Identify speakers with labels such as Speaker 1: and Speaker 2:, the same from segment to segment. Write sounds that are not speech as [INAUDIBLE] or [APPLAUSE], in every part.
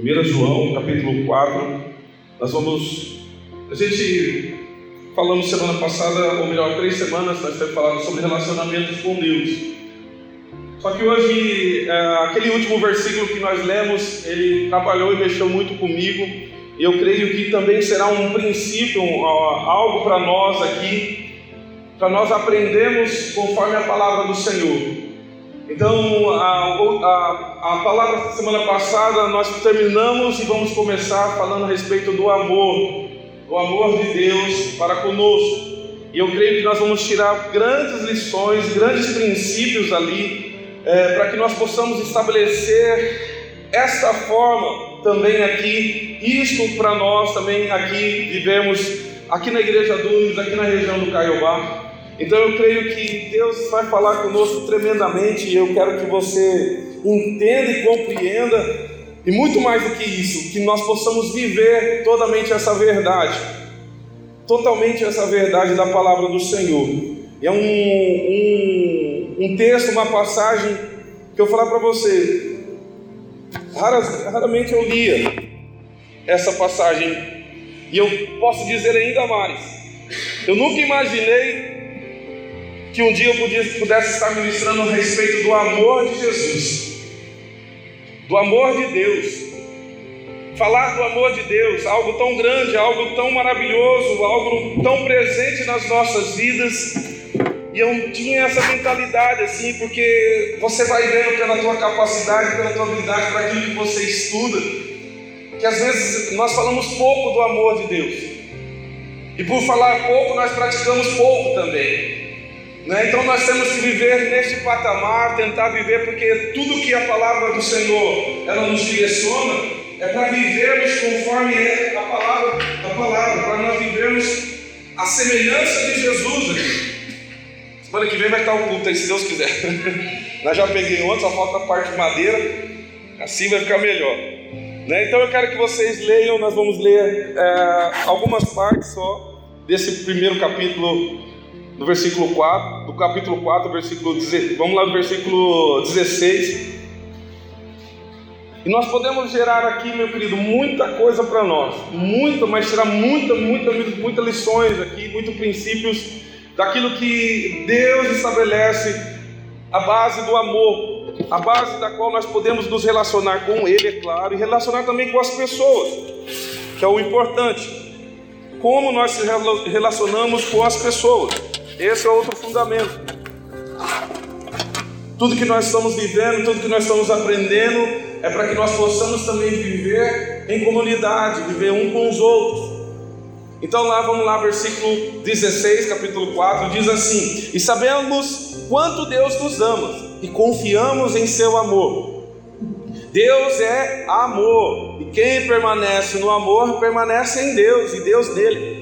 Speaker 1: 1 João, capítulo 4. Nós vamos. A gente falamos semana passada, ou melhor, três semanas, nós temos falado sobre relacionamentos com Deus. Só que hoje, é, aquele último versículo que nós lemos, ele trabalhou e mexeu muito comigo. E eu creio que também será um princípio, algo para nós aqui, para nós aprendermos conforme a palavra do Senhor. Então, a, a, a palavra semana passada nós terminamos e vamos começar falando a respeito do amor, do amor de Deus para conosco. E eu creio que nós vamos tirar grandes lições, grandes princípios ali, é, para que nós possamos estabelecer esta forma também aqui, isto para nós também aqui vivemos, aqui na Igreja Dunes, aqui na região do Caiobá. Então eu creio que Deus vai falar conosco tremendamente e eu quero que você entenda e compreenda, e muito mais do que isso, que nós possamos viver totalmente essa verdade, totalmente essa verdade da palavra do Senhor. É um, um, um texto, uma passagem que eu vou falar para você. raramente eu lia essa passagem, e eu posso dizer ainda mais. Eu nunca imaginei que um dia eu pudesse estar ministrando a respeito do amor de Jesus, do amor de Deus. Falar do amor de Deus, algo tão grande, algo tão maravilhoso, algo tão presente nas nossas vidas. E eu tinha essa mentalidade assim, porque você vai vendo pela tua capacidade, pela tua habilidade, para aquilo que você estuda, que às vezes nós falamos pouco do amor de Deus. E por falar pouco, nós praticamos pouco também. Né? Então nós temos que viver neste patamar, tentar viver, porque tudo que a palavra do Senhor ela nos direciona é para vivermos conforme é a palavra, a palavra, para nós vivermos a semelhança de Jesus aqui. Semana que vem vai estar o culto aí, se Deus quiser. [LAUGHS] nós já peguei ontem, só falta a parte de madeira, assim vai ficar melhor. Né? Então eu quero que vocês leiam, nós vamos ler é, algumas partes só desse primeiro capítulo no versículo 4, do capítulo 4, versículo 16. Vamos lá no versículo 16. E nós podemos gerar aqui, meu querido, muita coisa para nós, muita, mas tirar muita, muita, muita lições aqui, muitos princípios daquilo que Deus estabelece, a base do amor, a base da qual nós podemos nos relacionar com Ele, é claro, e relacionar também com as pessoas, que é o importante. Como nós se relacionamos com as pessoas. Esse é outro fundamento. Tudo que nós estamos vivendo, tudo que nós estamos aprendendo, é para que nós possamos também viver em comunidade, viver um com os outros. Então lá vamos lá, versículo 16, capítulo 4, diz assim: E sabemos quanto Deus nos ama e confiamos em seu amor. Deus é amor, e quem permanece no amor permanece em Deus e Deus nele.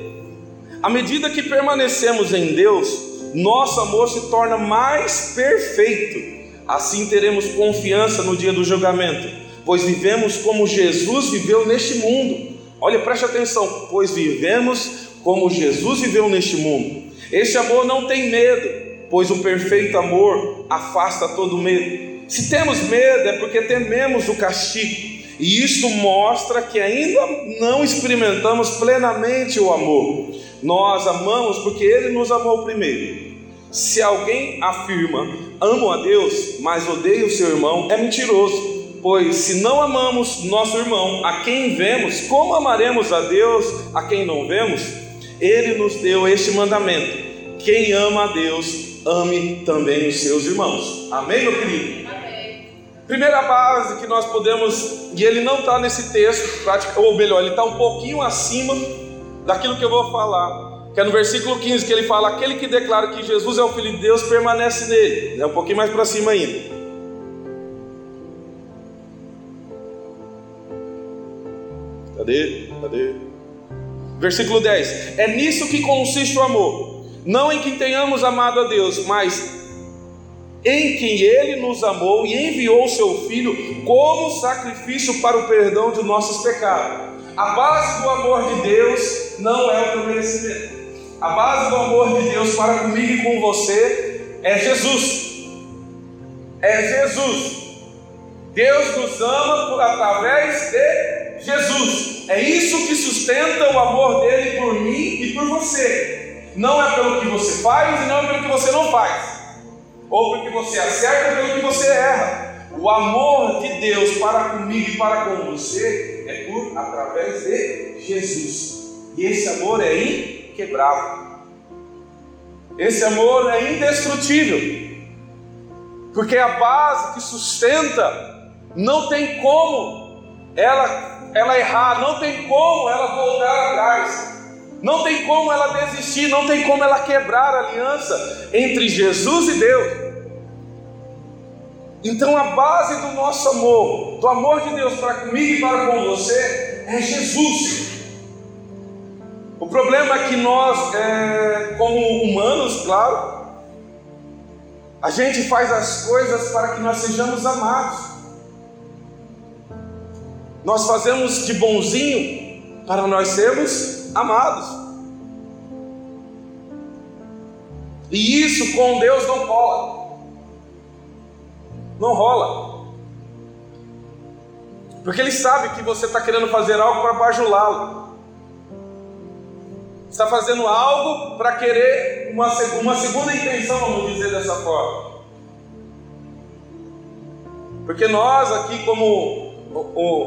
Speaker 1: À medida que permanecemos em Deus, nosso amor se torna mais perfeito. Assim teremos confiança no dia do julgamento, pois vivemos como Jesus viveu neste mundo. Olha, preste atenção, pois vivemos como Jesus viveu neste mundo. Este amor não tem medo, pois o perfeito amor afasta todo medo. Se temos medo é porque tememos o castigo, e isto mostra que ainda não experimentamos plenamente o amor. Nós amamos porque Ele nos amou primeiro. Se alguém afirma, amo a Deus, mas odeia o seu irmão, é mentiroso. Pois se não amamos nosso irmão, a quem vemos, como amaremos a Deus, a quem não vemos? Ele nos deu este mandamento: quem ama a Deus, ame também os seus irmãos. Amém, meu querido? Amém. Primeira base que nós podemos, e ele não está nesse texto, ou melhor, ele está um pouquinho acima daquilo que eu vou falar, que é no versículo 15 que ele fala: aquele que declara que Jesus é o Filho de Deus permanece nele. É um pouquinho mais para cima ainda. Cadê? Cadê? Versículo 10: É nisso que consiste o amor, não em que tenhamos amado a Deus, mas em quem Ele nos amou e enviou o Seu Filho como sacrifício para o perdão de nossos pecados. A base do amor de Deus não é o teu merecimento. A base do amor de Deus para comigo e com você é Jesus. É Jesus. Deus nos ama por, através de Jesus. É isso que sustenta o amor dele por mim e por você. Não é pelo que você faz e não é pelo que você não faz. Ou pelo que você acerta ou pelo que você erra. O amor de Deus para comigo e para com você é por através de Jesus. E esse amor é inquebrável. Esse amor é indestrutível. Porque a base que sustenta não tem como ela, ela errar, não tem como ela voltar atrás, não tem como ela desistir, não tem como ela quebrar a aliança entre Jesus e Deus. Então a base do nosso amor, do amor de Deus para comigo e para com você, é Jesus. O problema é que nós, é, como humanos, claro, a gente faz as coisas para que nós sejamos amados. Nós fazemos de bonzinho para nós sermos amados. E isso com Deus não rola. Não rola. Porque Ele sabe que você está querendo fazer algo para bajulá-lo. Está fazendo algo para querer uma, uma segunda intenção, vamos dizer dessa forma. Porque nós aqui, como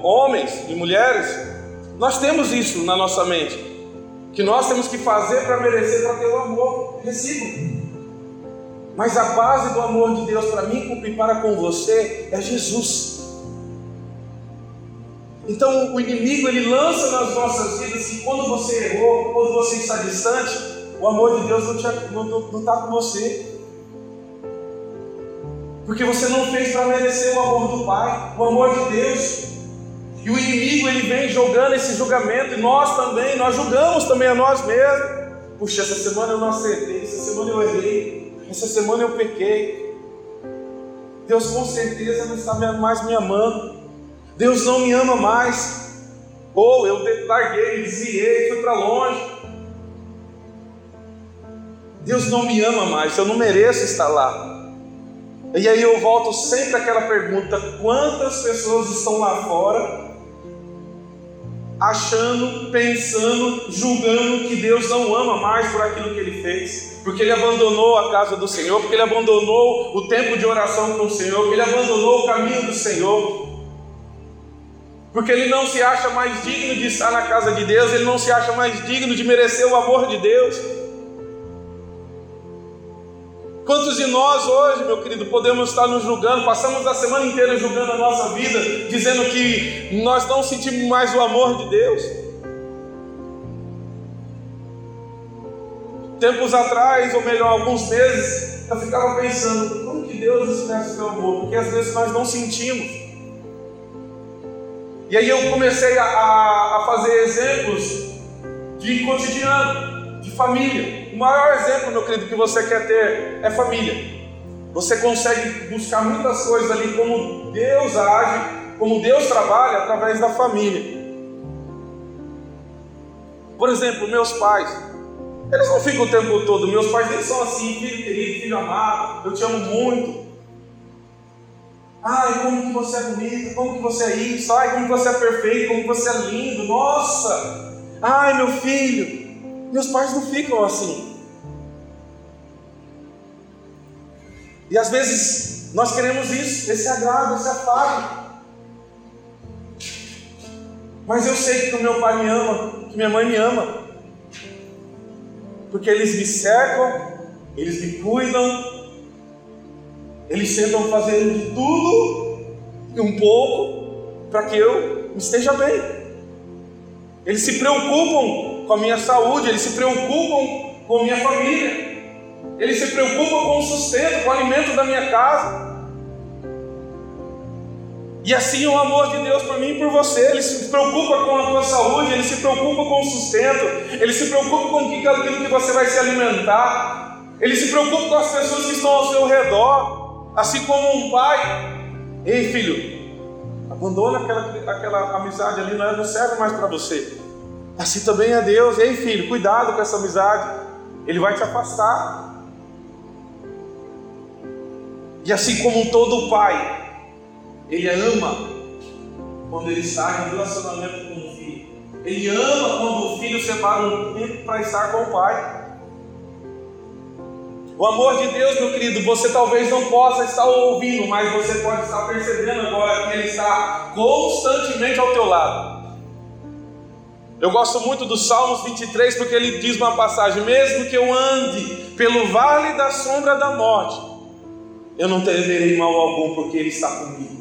Speaker 1: homens e mulheres, nós temos isso na nossa mente, que nós temos que fazer para merecer, para ter o amor recíproco. Mas a base do amor de Deus para mim e para com você é Jesus. Então o inimigo ele lança nas nossas vidas que quando você errou, quando você está distante, o amor de Deus não está não, não tá com você. Porque você não fez para merecer o amor do Pai, o amor de Deus. E o inimigo ele vem jogando esse julgamento, e nós também, nós julgamos também a nós mesmos. Puxa, essa semana eu não acertei, essa semana eu errei, essa semana eu pequei. Deus com certeza não está mais me amando. Deus não me ama mais. Ou eu larguei, desviei, fui para longe. Deus não me ama mais, eu não mereço estar lá. E aí eu volto sempre àquela pergunta: quantas pessoas estão lá fora achando, pensando, julgando que Deus não ama mais por aquilo que ele fez, porque ele abandonou a casa do Senhor, porque ele abandonou o tempo de oração com o Senhor, porque ele abandonou o caminho do Senhor, porque ele não se acha mais digno de estar na casa de Deus, ele não se acha mais digno de merecer o amor de Deus. Quantos de nós hoje, meu querido, podemos estar nos julgando, passamos a semana inteira julgando a nossa vida, dizendo que nós não sentimos mais o amor de Deus? Tempos atrás, ou melhor, alguns meses, eu ficava pensando, como que Deus expressa o seu amor? Porque às vezes nós não sentimos. E aí eu comecei a, a fazer exemplos de cotidiano, de família. O maior exemplo, meu querido, que você quer ter é família. Você consegue buscar muitas coisas ali, como Deus age, como Deus trabalha através da família. Por exemplo, meus pais, eles não ficam o tempo todo, meus pais nem são assim, filho querido, filho amado, eu te amo muito. Ai, como que você é bonito, como que você é isso, ai, como que você é perfeito, como que você é lindo, nossa! Ai, meu filho, meus pais não ficam assim. E às vezes nós queremos isso, esse agrado, esse afago. Mas eu sei que o meu pai me ama, que minha mãe me ama. Porque eles me cercam, eles me cuidam, eles tentam fazer de tudo e um pouco para que eu esteja bem. Eles se preocupam com a minha saúde, eles se preocupam com a minha família. Ele se preocupa com o sustento, com o alimento da minha casa. E assim o amor de Deus por mim e por você. Ele se preocupa com a tua saúde, ele se preocupa com o sustento, ele se preocupa com aquilo que você vai se alimentar, ele se preocupa com as pessoas que estão ao seu redor, assim como um pai. Ei, filho, abandona aquela, aquela amizade ali, não serve mais para você. Assim também é Deus. Ei, filho, cuidado com essa amizade, ele vai te afastar. E assim como todo pai, Ele ama quando ele está em relacionamento com o filho. Ele ama quando o filho separa um tempo para estar com o pai. O amor de Deus, meu querido, você talvez não possa estar ouvindo, mas você pode estar percebendo agora que Ele está constantemente ao teu lado. Eu gosto muito do Salmos 23 porque ele diz uma passagem: mesmo que eu ande pelo vale da sombra da morte, eu não temerei mal algum, porque Ele está comigo.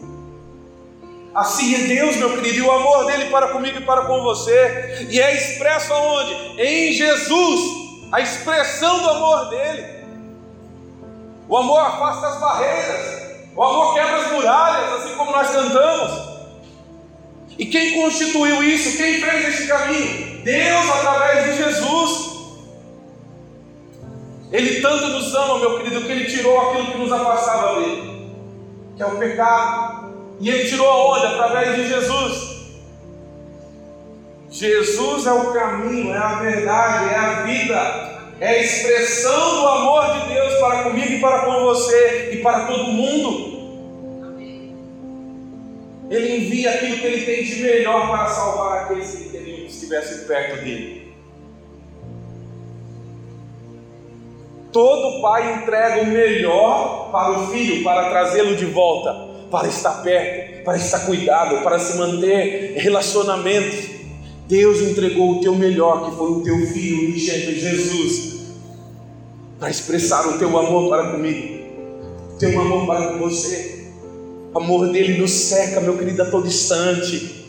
Speaker 1: Assim é Deus, meu querido, e o amor dele para comigo e para com você, e é expresso aonde? Em Jesus, a expressão do amor dele. O amor afasta as barreiras, o amor quebra as muralhas, assim como nós cantamos. E quem constituiu isso? Quem fez esse caminho? Deus através de Jesus. Ele tanto nos ama, meu querido, que ele tirou aquilo que nos afastava dele, que é o pecado. E ele tirou aonde? Através de Jesus. Jesus é o caminho, é a verdade, é a vida, é a expressão do amor de Deus para comigo e para com você e para todo mundo. Ele envia aquilo que ele tem de melhor para salvar aqueles que estivessem perto dele. Todo pai entrega o melhor para o filho, para trazê-lo de volta, para estar perto, para estar cuidado, para se manter relacionamento. Deus entregou o teu melhor, que foi o teu filho unigênito Jesus, para expressar o teu amor para comigo, o teu amor para com você. O amor dele nos seca, meu querido, a todo instante.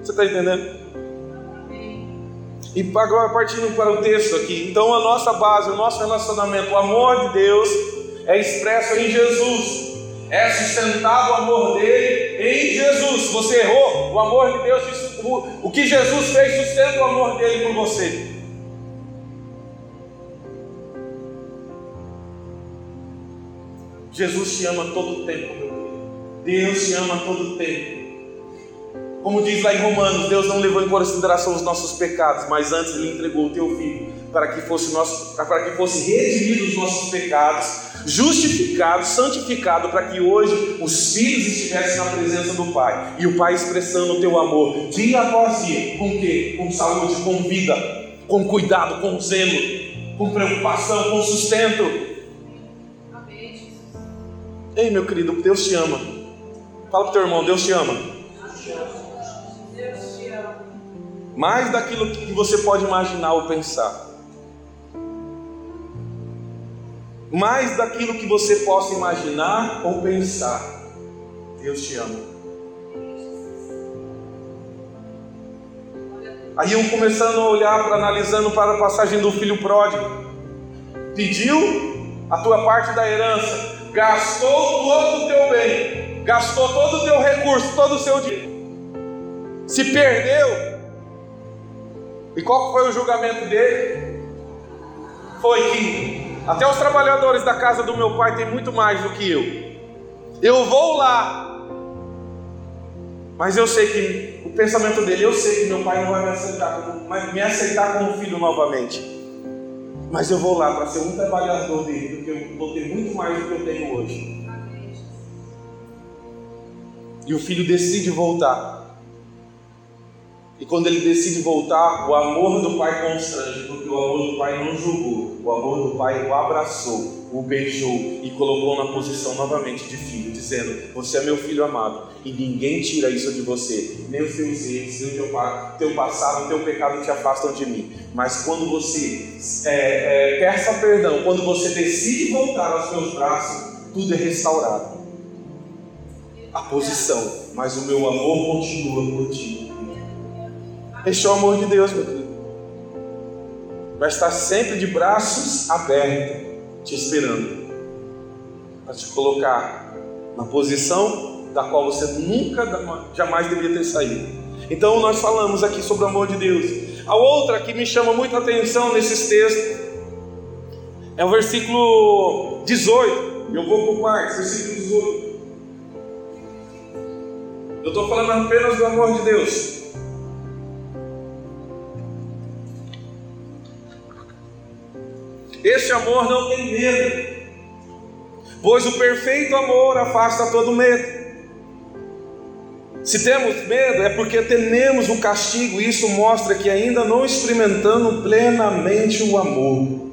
Speaker 1: Você está entendendo? E agora partindo para o texto aqui, então a nossa base, o nosso relacionamento, o amor de Deus é expresso em Jesus, é sustentado o amor dele em Jesus. Você errou, o amor de Deus, o, que Jesus fez sustenta o amor dele por você. Jesus te ama todo o tempo, meu. Deus te ama todo o tempo. Como diz lá em Romanos, Deus não levou em consideração os nossos pecados, mas antes Ele entregou o teu filho para que fosse nosso, para que fosse redimido os nossos pecados, justificado, santificado, para que hoje os filhos estivessem na presença do Pai e o Pai expressando o teu amor dia após dia, com quê? Com saúde, com vida, com cuidado, com zelo, com preocupação, com sustento. Ei, meu querido, Deus te ama. Fala para o teu irmão, Deus te ama. Mais daquilo que você pode imaginar ou pensar. Mais daquilo que você possa imaginar ou pensar. Deus te ama. Aí eu começando a olhar, para, analisando para a passagem do filho pródigo. Pediu a tua parte da herança, gastou todo o teu bem, gastou todo o teu recurso, todo o seu dinheiro. Se perdeu, e qual foi o julgamento dele? Foi que até os trabalhadores da casa do meu pai têm muito mais do que eu. Eu vou lá, mas eu sei que o pensamento dele, eu sei que meu pai não vai me aceitar como, me aceitar como filho novamente. Mas eu vou lá para ser um trabalhador dele, porque eu vou ter muito mais do que eu tenho hoje. E o filho decide voltar. E quando ele decide voltar, o amor do pai constrange, porque o amor do pai não julgou, o amor do pai o abraçou, o beijou e colocou na posição novamente de filho, dizendo: Você é meu filho amado e ninguém tira isso de você, nem os teus erros, nem o teu, teu passado, o teu pecado te afastam de mim. Mas quando você é, é, peça perdão, quando você decide voltar aos meus braços, tudo é restaurado. A posição, mas o meu amor continua por este é o amor de Deus, meu querido. Vai estar sempre de braços abertos, te esperando, para te colocar na posição da qual você nunca, jamais deveria ter saído. Então, nós falamos aqui sobre o amor de Deus. A outra que me chama muita atenção nesses textos é o versículo 18. Eu vou por partes, versículo 18. Eu estou falando apenas do amor de Deus. Esse amor não tem medo. Pois o perfeito amor afasta todo medo. Se temos medo, é porque tememos o castigo, e isso mostra que ainda não experimentamos plenamente o amor.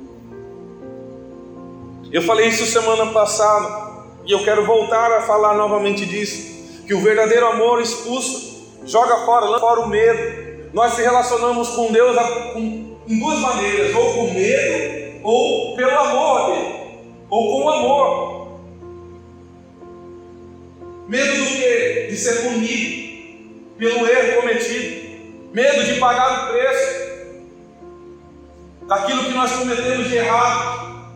Speaker 1: Eu falei isso semana passada, e eu quero voltar a falar novamente disso: que o verdadeiro amor expulsa, joga fora, lança fora o medo. Nós se relacionamos com Deus em duas maneiras: ou com medo, ou pelo amor dele, ou com amor. Medo do quê? De ser punido pelo erro cometido. Medo de pagar o preço daquilo que nós cometemos de errado.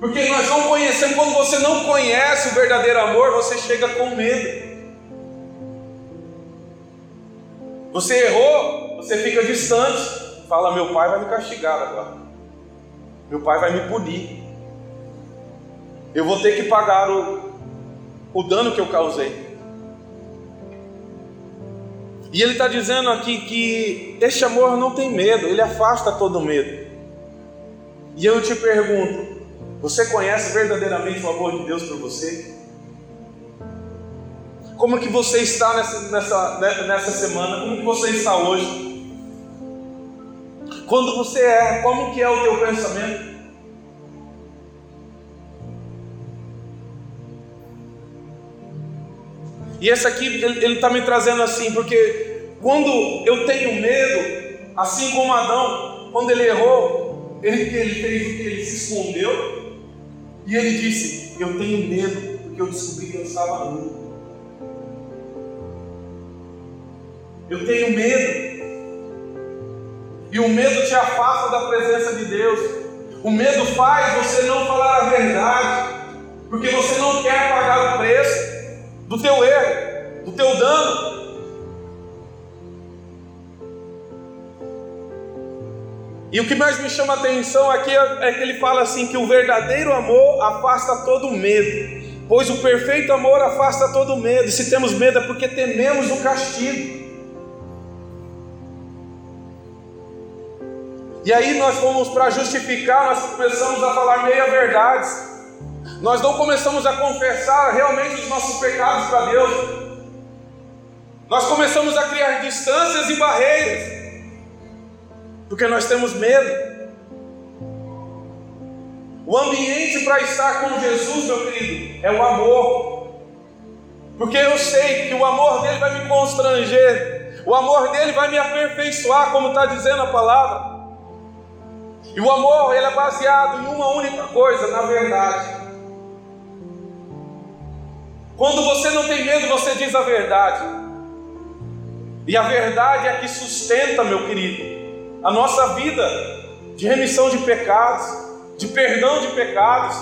Speaker 1: Porque nós não conhecemos, quando você não conhece o verdadeiro amor, você chega com medo. Você errou, você fica distante. Fala, meu pai vai me castigar agora. Meu pai vai me punir. Eu vou ter que pagar o, o dano que eu causei. E ele está dizendo aqui que este amor não tem medo, ele afasta todo medo. E eu te pergunto: você conhece verdadeiramente o amor de Deus por você? Como que você está nessa, nessa, nessa semana? Como que você está hoje? Quando você erra, como que é o teu pensamento? E esse aqui, ele está me trazendo assim, porque quando eu tenho medo, assim como Adão, quando ele errou, ele, ele fez o que? Ele se escondeu e ele disse: Eu tenho medo, porque eu descobri que eu estava nu. Eu tenho medo. E o medo te afasta da presença de Deus. O medo faz você não falar a verdade, porque você não quer pagar o preço do teu erro, do teu dano. E o que mais me chama a atenção aqui é, é que ele fala assim: que o verdadeiro amor afasta todo medo, pois o perfeito amor afasta todo medo. E se temos medo é porque tememos o castigo. E aí nós vamos para justificar, nós começamos a falar meia verdades. Nós não começamos a confessar realmente os nossos pecados para Deus. Nós começamos a criar distâncias e barreiras, porque nós temos medo. O ambiente para estar com Jesus, meu querido, é o amor, porque eu sei que o amor dele vai me constranger, o amor dele vai me aperfeiçoar, como está dizendo a palavra. E o amor ele é baseado em uma única coisa, na verdade. Quando você não tem medo, você diz a verdade. E a verdade é que sustenta, meu querido, a nossa vida de remissão de pecados, de perdão de pecados.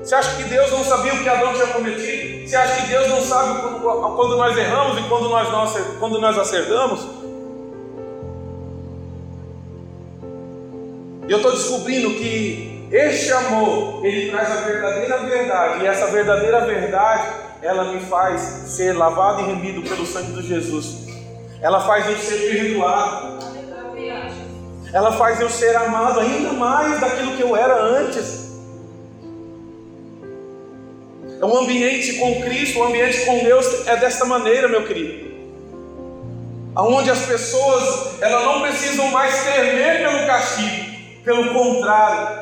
Speaker 1: Você acha que Deus não sabia o que Adão tinha cometido? Você acha que Deus não sabe quando, nós erramos e quando nós, não, quando nós acertamos? E eu estou descobrindo que este amor, ele traz a verdadeira verdade, e essa verdadeira verdade, ela me faz ser lavado e remido pelo sangue de Jesus. Ela faz eu ser perdoado. Ela faz eu ser amado ainda mais daquilo que eu era antes. É um ambiente com Cristo, um ambiente com Deus é desta maneira, meu querido. Aonde as pessoas, elas não precisam mais temer pelo castigo, pelo contrário,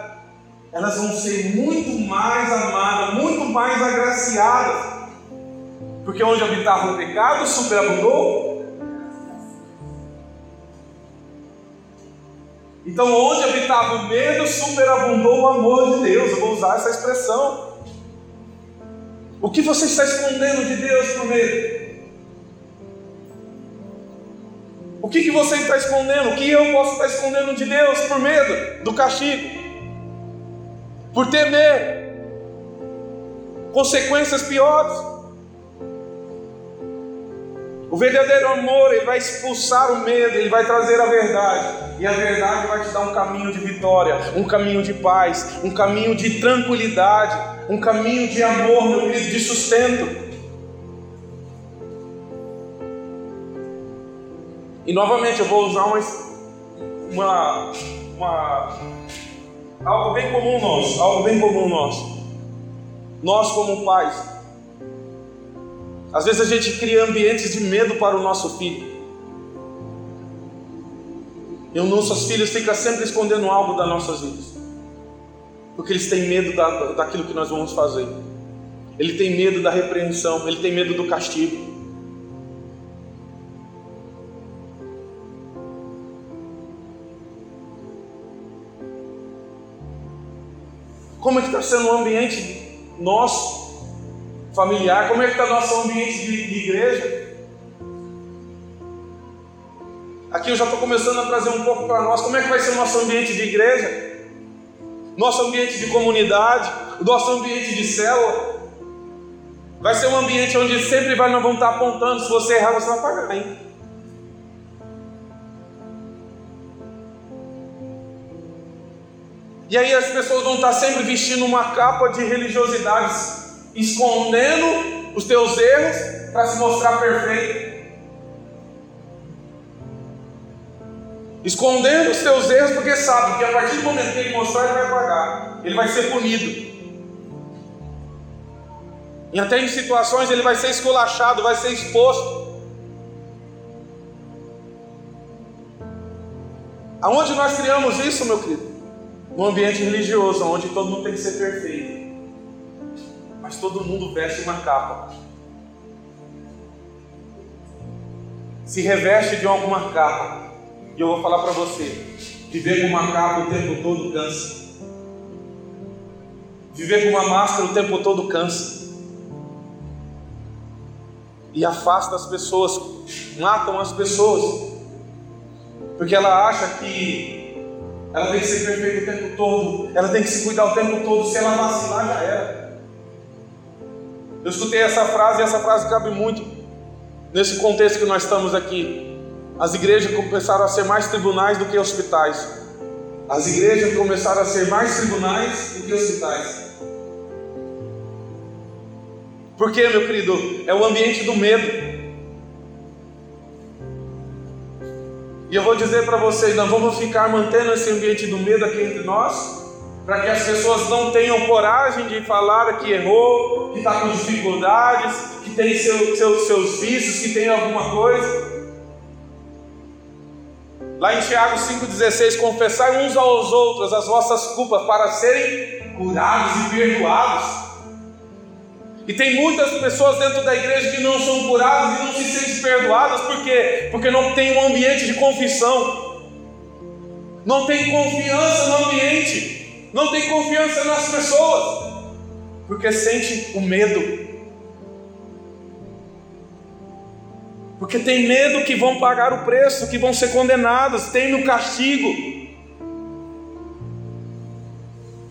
Speaker 1: elas vão ser muito mais amadas, muito mais agraciadas. Porque onde habitava o pecado, superabundou. Então, onde habitava o medo, superabundou o amor de Deus. Eu vou usar essa expressão. O que você está escondendo de Deus por medo? O que, que você está escondendo? O que eu posso estar escondendo de Deus por medo do castigo? por temer consequências piores. O verdadeiro amor, ele vai expulsar o medo, ele vai trazer a verdade. E a verdade vai te dar um caminho de vitória, um caminho de paz, um caminho de tranquilidade, um caminho de amor, meu querido, de sustento. E novamente eu vou usar uma, uma, uma algo bem comum nosso, algo bem comum nosso. Nós como pais, às vezes a gente cria ambientes de medo para o nosso filho. E os nossos filhos ficam sempre escondendo algo das nossas vidas. Porque eles têm medo da, daquilo que nós vamos fazer. Ele tem medo da repreensão, ele tem medo do castigo. Como é que está sendo o ambiente nosso, familiar? Como é que está nosso ambiente de, de igreja? Aqui eu já estou começando a trazer um pouco para nós. Como é que vai ser o nosso ambiente de igreja? Nosso ambiente de comunidade? O nosso ambiente de célula? Vai ser um ambiente onde sempre vai, nós vamos estar apontando. Se você errar, você vai pagar, hein? E aí as pessoas vão estar sempre vestindo uma capa de religiosidades, escondendo os teus erros para se mostrar perfeito. Escondendo os teus erros porque sabe que a partir do momento que ele mostrar, ele vai pagar, ele vai ser punido. E até em situações ele vai ser esculachado, vai ser exposto. Aonde nós criamos isso, meu querido? No ambiente religioso, onde todo mundo tem que ser perfeito, mas todo mundo veste uma capa, se reveste de alguma capa, e eu vou falar para você: viver com uma capa o tempo todo cansa, viver com uma máscara o tempo todo cansa, e afasta as pessoas, matam as pessoas, porque ela acha que ela tem que ser perfeita o tempo todo. Ela tem que se cuidar o tempo todo. Se ela vacilar, já era. Eu escutei essa frase e essa frase cabe muito nesse contexto que nós estamos aqui. As igrejas começaram a ser mais tribunais do que hospitais. As igrejas começaram a ser mais tribunais do que hospitais. Por quê, meu querido? É o ambiente do medo. E eu vou dizer para vocês: nós vamos ficar mantendo esse ambiente do medo aqui entre nós, para que as pessoas não tenham coragem de falar que errou, que está com dificuldades, que tem seu, seu, seus vícios, que tem alguma coisa. Lá em Tiago 5,16: confessai uns aos outros as vossas culpas para serem curados e perdoados. E tem muitas pessoas dentro da igreja que não são curadas e não se sentem perdoadas, por quê? Porque não tem um ambiente de confissão, não tem confiança no ambiente, não tem confiança nas pessoas, porque sente o medo, porque tem medo que vão pagar o preço, que vão ser condenados, tem no castigo.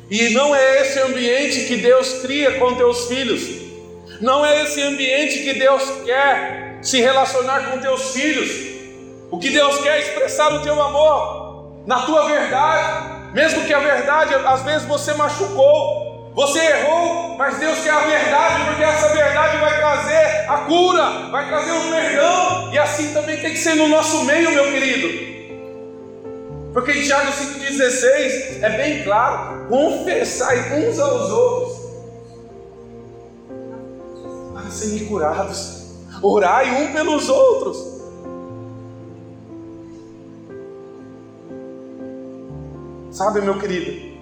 Speaker 1: E não é esse ambiente que Deus cria com teus filhos. Não é esse ambiente que Deus quer se relacionar com teus filhos. O que Deus quer é expressar o teu amor na tua verdade, mesmo que a verdade às vezes você machucou, você errou, mas Deus quer a verdade, porque essa verdade vai trazer a cura, vai trazer o perdão, e assim também tem que ser no nosso meio, meu querido. Porque em Tiago 5,16 é bem claro: confessai uns aos outros serem curados. Orai um pelos outros. Sabe, meu querido,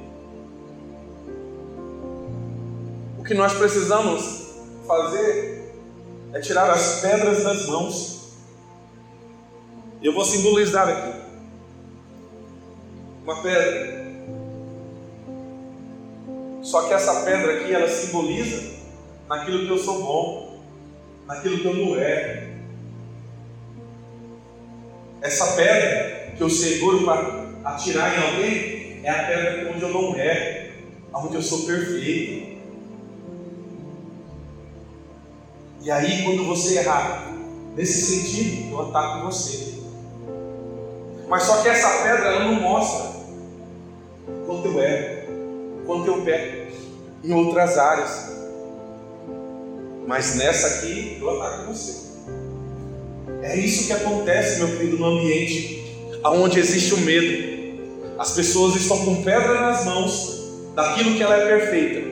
Speaker 1: o que nós precisamos fazer é tirar as pedras das mãos. Eu vou simbolizar aqui uma pedra. Só que essa pedra aqui ela simboliza naquilo que eu sou bom, naquilo que eu não é. Essa pedra que eu seguro para atirar em alguém é a pedra onde eu não é, onde eu sou perfeito. E aí, quando você errar, nesse sentido, eu ataco você. Mas só que essa pedra ela não mostra quanto eu erro, quanto eu peco em outras áreas. Mas nessa aqui, eu ataco você. É isso que acontece, meu querido, no ambiente onde existe o medo, As pessoas estão com pedra nas mãos daquilo que ela é perfeita.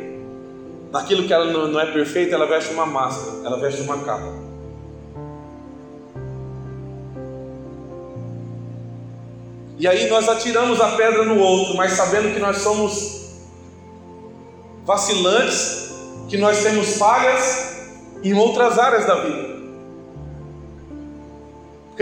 Speaker 1: Naquilo que ela não é perfeita, ela veste uma máscara, ela veste uma capa. E aí nós atiramos a pedra no outro, mas sabendo que nós somos vacilantes, que nós temos falhas em outras áreas da vida.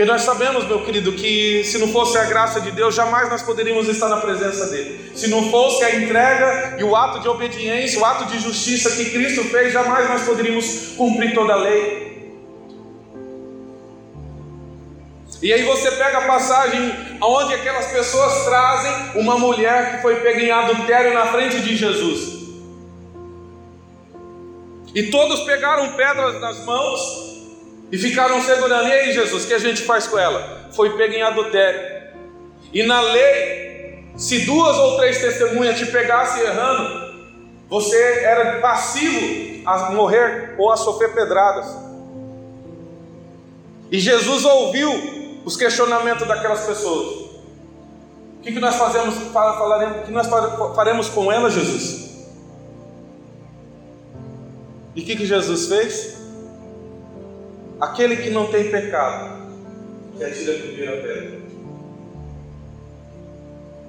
Speaker 1: Porque nós sabemos, meu querido, que se não fosse a graça de Deus, jamais nós poderíamos estar na presença dele. Se não fosse a entrega e o ato de obediência, o ato de justiça que Cristo fez, jamais nós poderíamos cumprir toda a lei. E aí você pega a passagem onde aquelas pessoas trazem uma mulher que foi pega em adultério na frente de Jesus. E todos pegaram pedras nas mãos e ficaram segurando. E aí, Jesus, o que a gente faz com ela? Foi pega em adultério. E na lei, se duas ou três testemunhas te pegassem errando, você era passivo a morrer ou a sofrer pedradas. E Jesus ouviu os questionamentos daquelas pessoas. O que, que nós fazemos, falaremos, o que nós faremos com ela, Jesus? E o que, que Jesus fez? Aquele que não tem pecado, que atira a primeira pedra.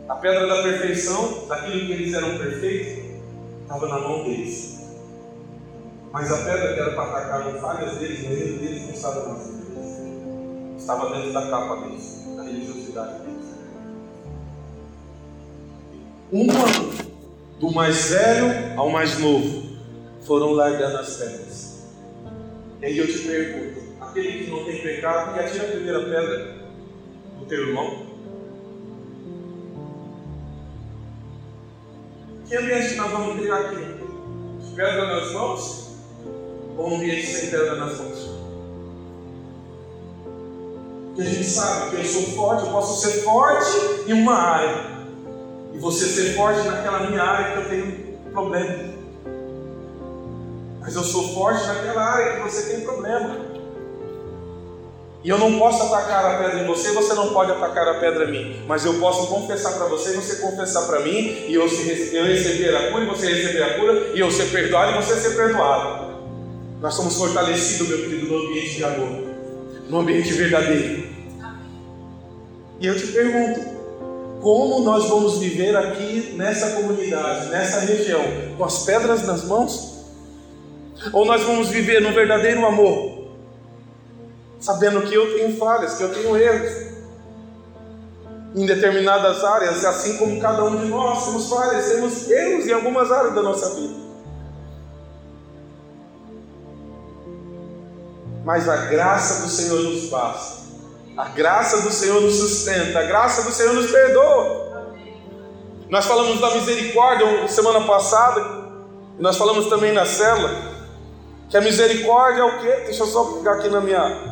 Speaker 1: A pedra da perfeição, daquilo que eles eram perfeitos, estava na mão deles. Mas a pedra que era para atacar no falhas deles, no erro deles, não estava na mão Estava dentro da capa deles, da religiosidade deles. Um ano, do mais velho ao mais novo, foram largando as pedras. E aí eu te pergunto: aquele que não tem pecado, que atira a primeira pedra do teu irmão? Que ambiente nós vamos criar aqui? Pedra nas mãos? Ou um ambiente sem pedra nas mãos? Porque a gente sabe que eu sou forte, eu posso ser forte em uma área. E você ser forte naquela minha área que eu tenho problema. Mas eu sou forte naquela área que você tem problema. E eu não posso atacar a pedra em você, você não pode atacar a pedra em mim. Mas eu posso confessar para você, você confessar para mim, e eu, eu receber a cura, e você receber a cura, e eu ser perdoado, e você ser perdoado. Nós somos fortalecidos, meu querido, no ambiente de amor no ambiente verdadeiro. E eu te pergunto, como nós vamos viver aqui nessa comunidade, nessa região, com as pedras nas mãos? Ou nós vamos viver no verdadeiro amor, sabendo que eu tenho falhas, que eu tenho erros em determinadas áreas, assim como cada um de nós temos falhas, temos erros em algumas áreas da nossa vida. mas a graça do Senhor nos basta. A graça do Senhor nos sustenta, a graça do Senhor nos perdoa. Nós falamos da misericórdia semana passada, nós falamos também na célula, que a misericórdia é o quê? Deixa eu só pegar aqui na minha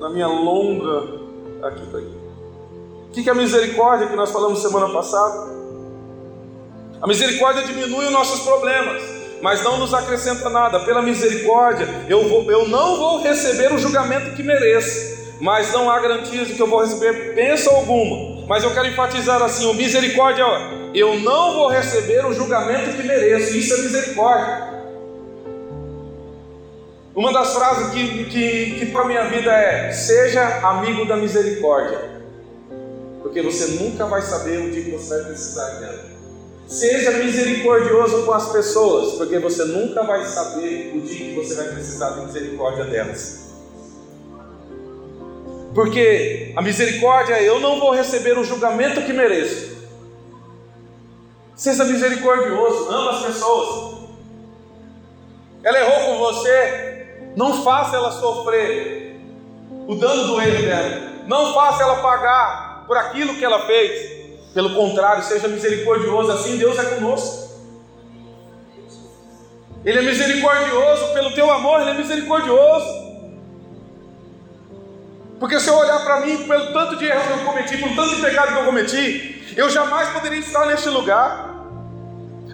Speaker 1: na minha longa aqui tá aqui. O que é a misericórdia que nós falamos semana passada? A misericórdia diminui os nossos problemas mas não nos acrescenta nada. Pela misericórdia, eu, vou, eu não vou receber o julgamento que mereço, mas não há garantia de que eu vou receber bênção alguma. Mas eu quero enfatizar assim: o misericórdia, eu não vou receber o julgamento que mereço, isso é misericórdia. Uma das frases que, que, que para minha vida é: seja amigo da misericórdia, porque você nunca vai saber o dia que você vai precisar dela. Seja misericordioso com as pessoas, porque você nunca vai saber o dia que você vai precisar de misericórdia delas. Porque a misericórdia, eu não vou receber o julgamento que mereço. Seja misericordioso, ama as pessoas. Ela errou com você, não faça ela sofrer o dano do erro dela. Não faça ela pagar por aquilo que ela fez. Pelo contrário, seja misericordioso, assim Deus é conosco. Ele é misericordioso, pelo teu amor, Ele é misericordioso. Porque se eu olhar para mim, pelo tanto de erro que eu cometi, pelo tanto de pecado que eu cometi, eu jamais poderia estar neste lugar.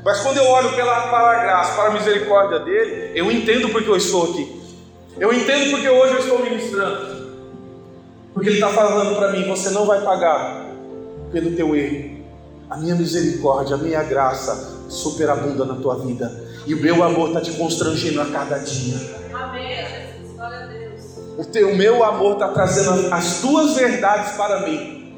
Speaker 1: Mas quando eu olho pela, para a graça, para a misericórdia dele, eu entendo porque eu estou aqui. Eu entendo porque hoje eu estou ministrando. Porque ele está falando para mim: você não vai pagar pelo teu erro. A minha misericórdia, a minha graça superabunda na tua vida. E o meu amor está te constrangendo a cada dia.
Speaker 2: Amém, Jesus. Glória a Deus.
Speaker 1: O, teu, meu amor está trazendo as tuas verdades para mim.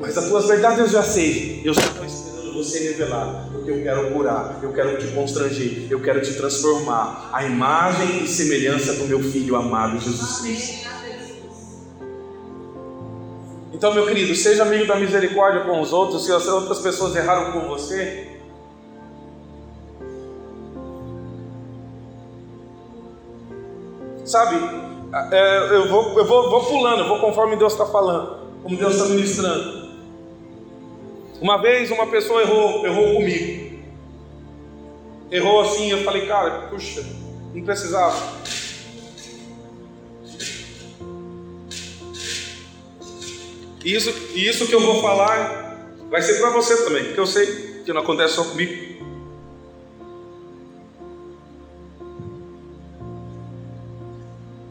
Speaker 1: Mas as tuas verdades eu já sei. Eu só estou esperando você revelar. Eu quero curar, eu quero te constranger, eu quero te transformar. A imagem e semelhança do meu filho amado Jesus Cristo. Então, meu querido, seja amigo da misericórdia com os outros. Se as outras pessoas erraram com você, sabe? É, eu vou, eu vou, vou pulando, eu vou conforme Deus está falando, como Deus está ministrando. Uma vez uma pessoa errou, errou comigo. Errou assim, eu falei, cara, puxa, não precisava. E isso, isso que eu vou falar vai ser para você também, porque eu sei que não acontece só comigo.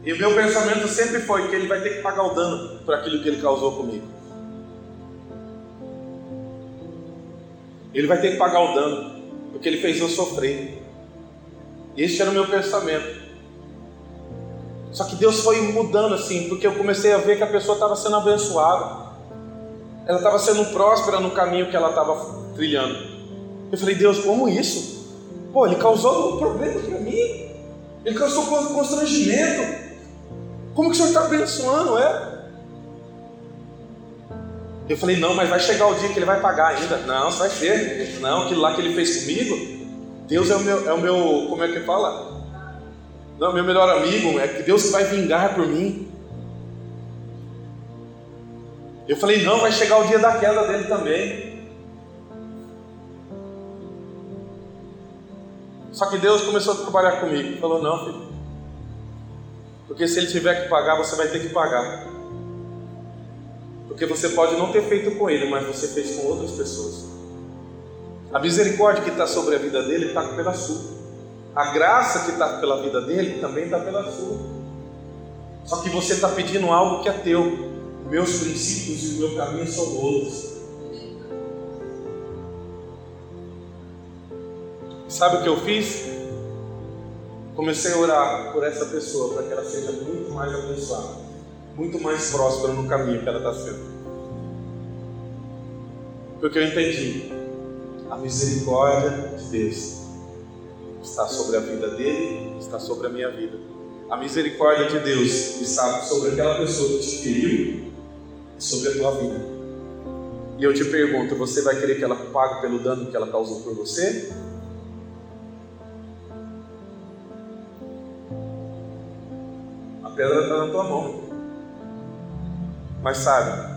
Speaker 1: E o meu pensamento sempre foi que ele vai ter que pagar o dano por aquilo que ele causou comigo. Ele vai ter que pagar o dano, porque ele fez eu sofrer. Esse era o meu pensamento. Só que Deus foi mudando assim, porque eu comecei a ver que a pessoa estava sendo abençoada ela estava sendo próspera no caminho que ela estava trilhando. Eu falei, Deus, como isso? Pô, ele causou um problema para mim. Ele causou constrangimento. Como que o senhor está abençoando, é? Eu falei, não, mas vai chegar o dia que ele vai pagar ainda. Não, vai ser. Não, aquilo lá que ele fez comigo, Deus é o meu, é o meu como é que fala? Não, meu melhor amigo, é que Deus vai vingar por mim. Eu falei, não, vai chegar o dia da queda dele também. Só que Deus começou a trabalhar comigo. Falou, não, filho. Porque se ele tiver que pagar, você vai ter que pagar. Porque você pode não ter feito com ele, mas você fez com outras pessoas. A misericórdia que está sobre a vida dele está pela sua. A graça que está pela vida dele também está pela sua. Só que você está pedindo algo que é teu meus princípios e o meu caminho são outros. Sabe o que eu fiz? Comecei a orar por essa pessoa para que ela seja muito mais abençoada, muito mais próspera no caminho que ela está sendo. Porque eu entendi, a misericórdia de Deus está sobre a vida dele, está sobre a minha vida. A misericórdia de Deus está sobre aquela pessoa que te feriu, sobre a tua vida. E eu te pergunto: você vai querer que ela pague pelo dano que ela causou por você? A pedra está na tua mão. Mas sabe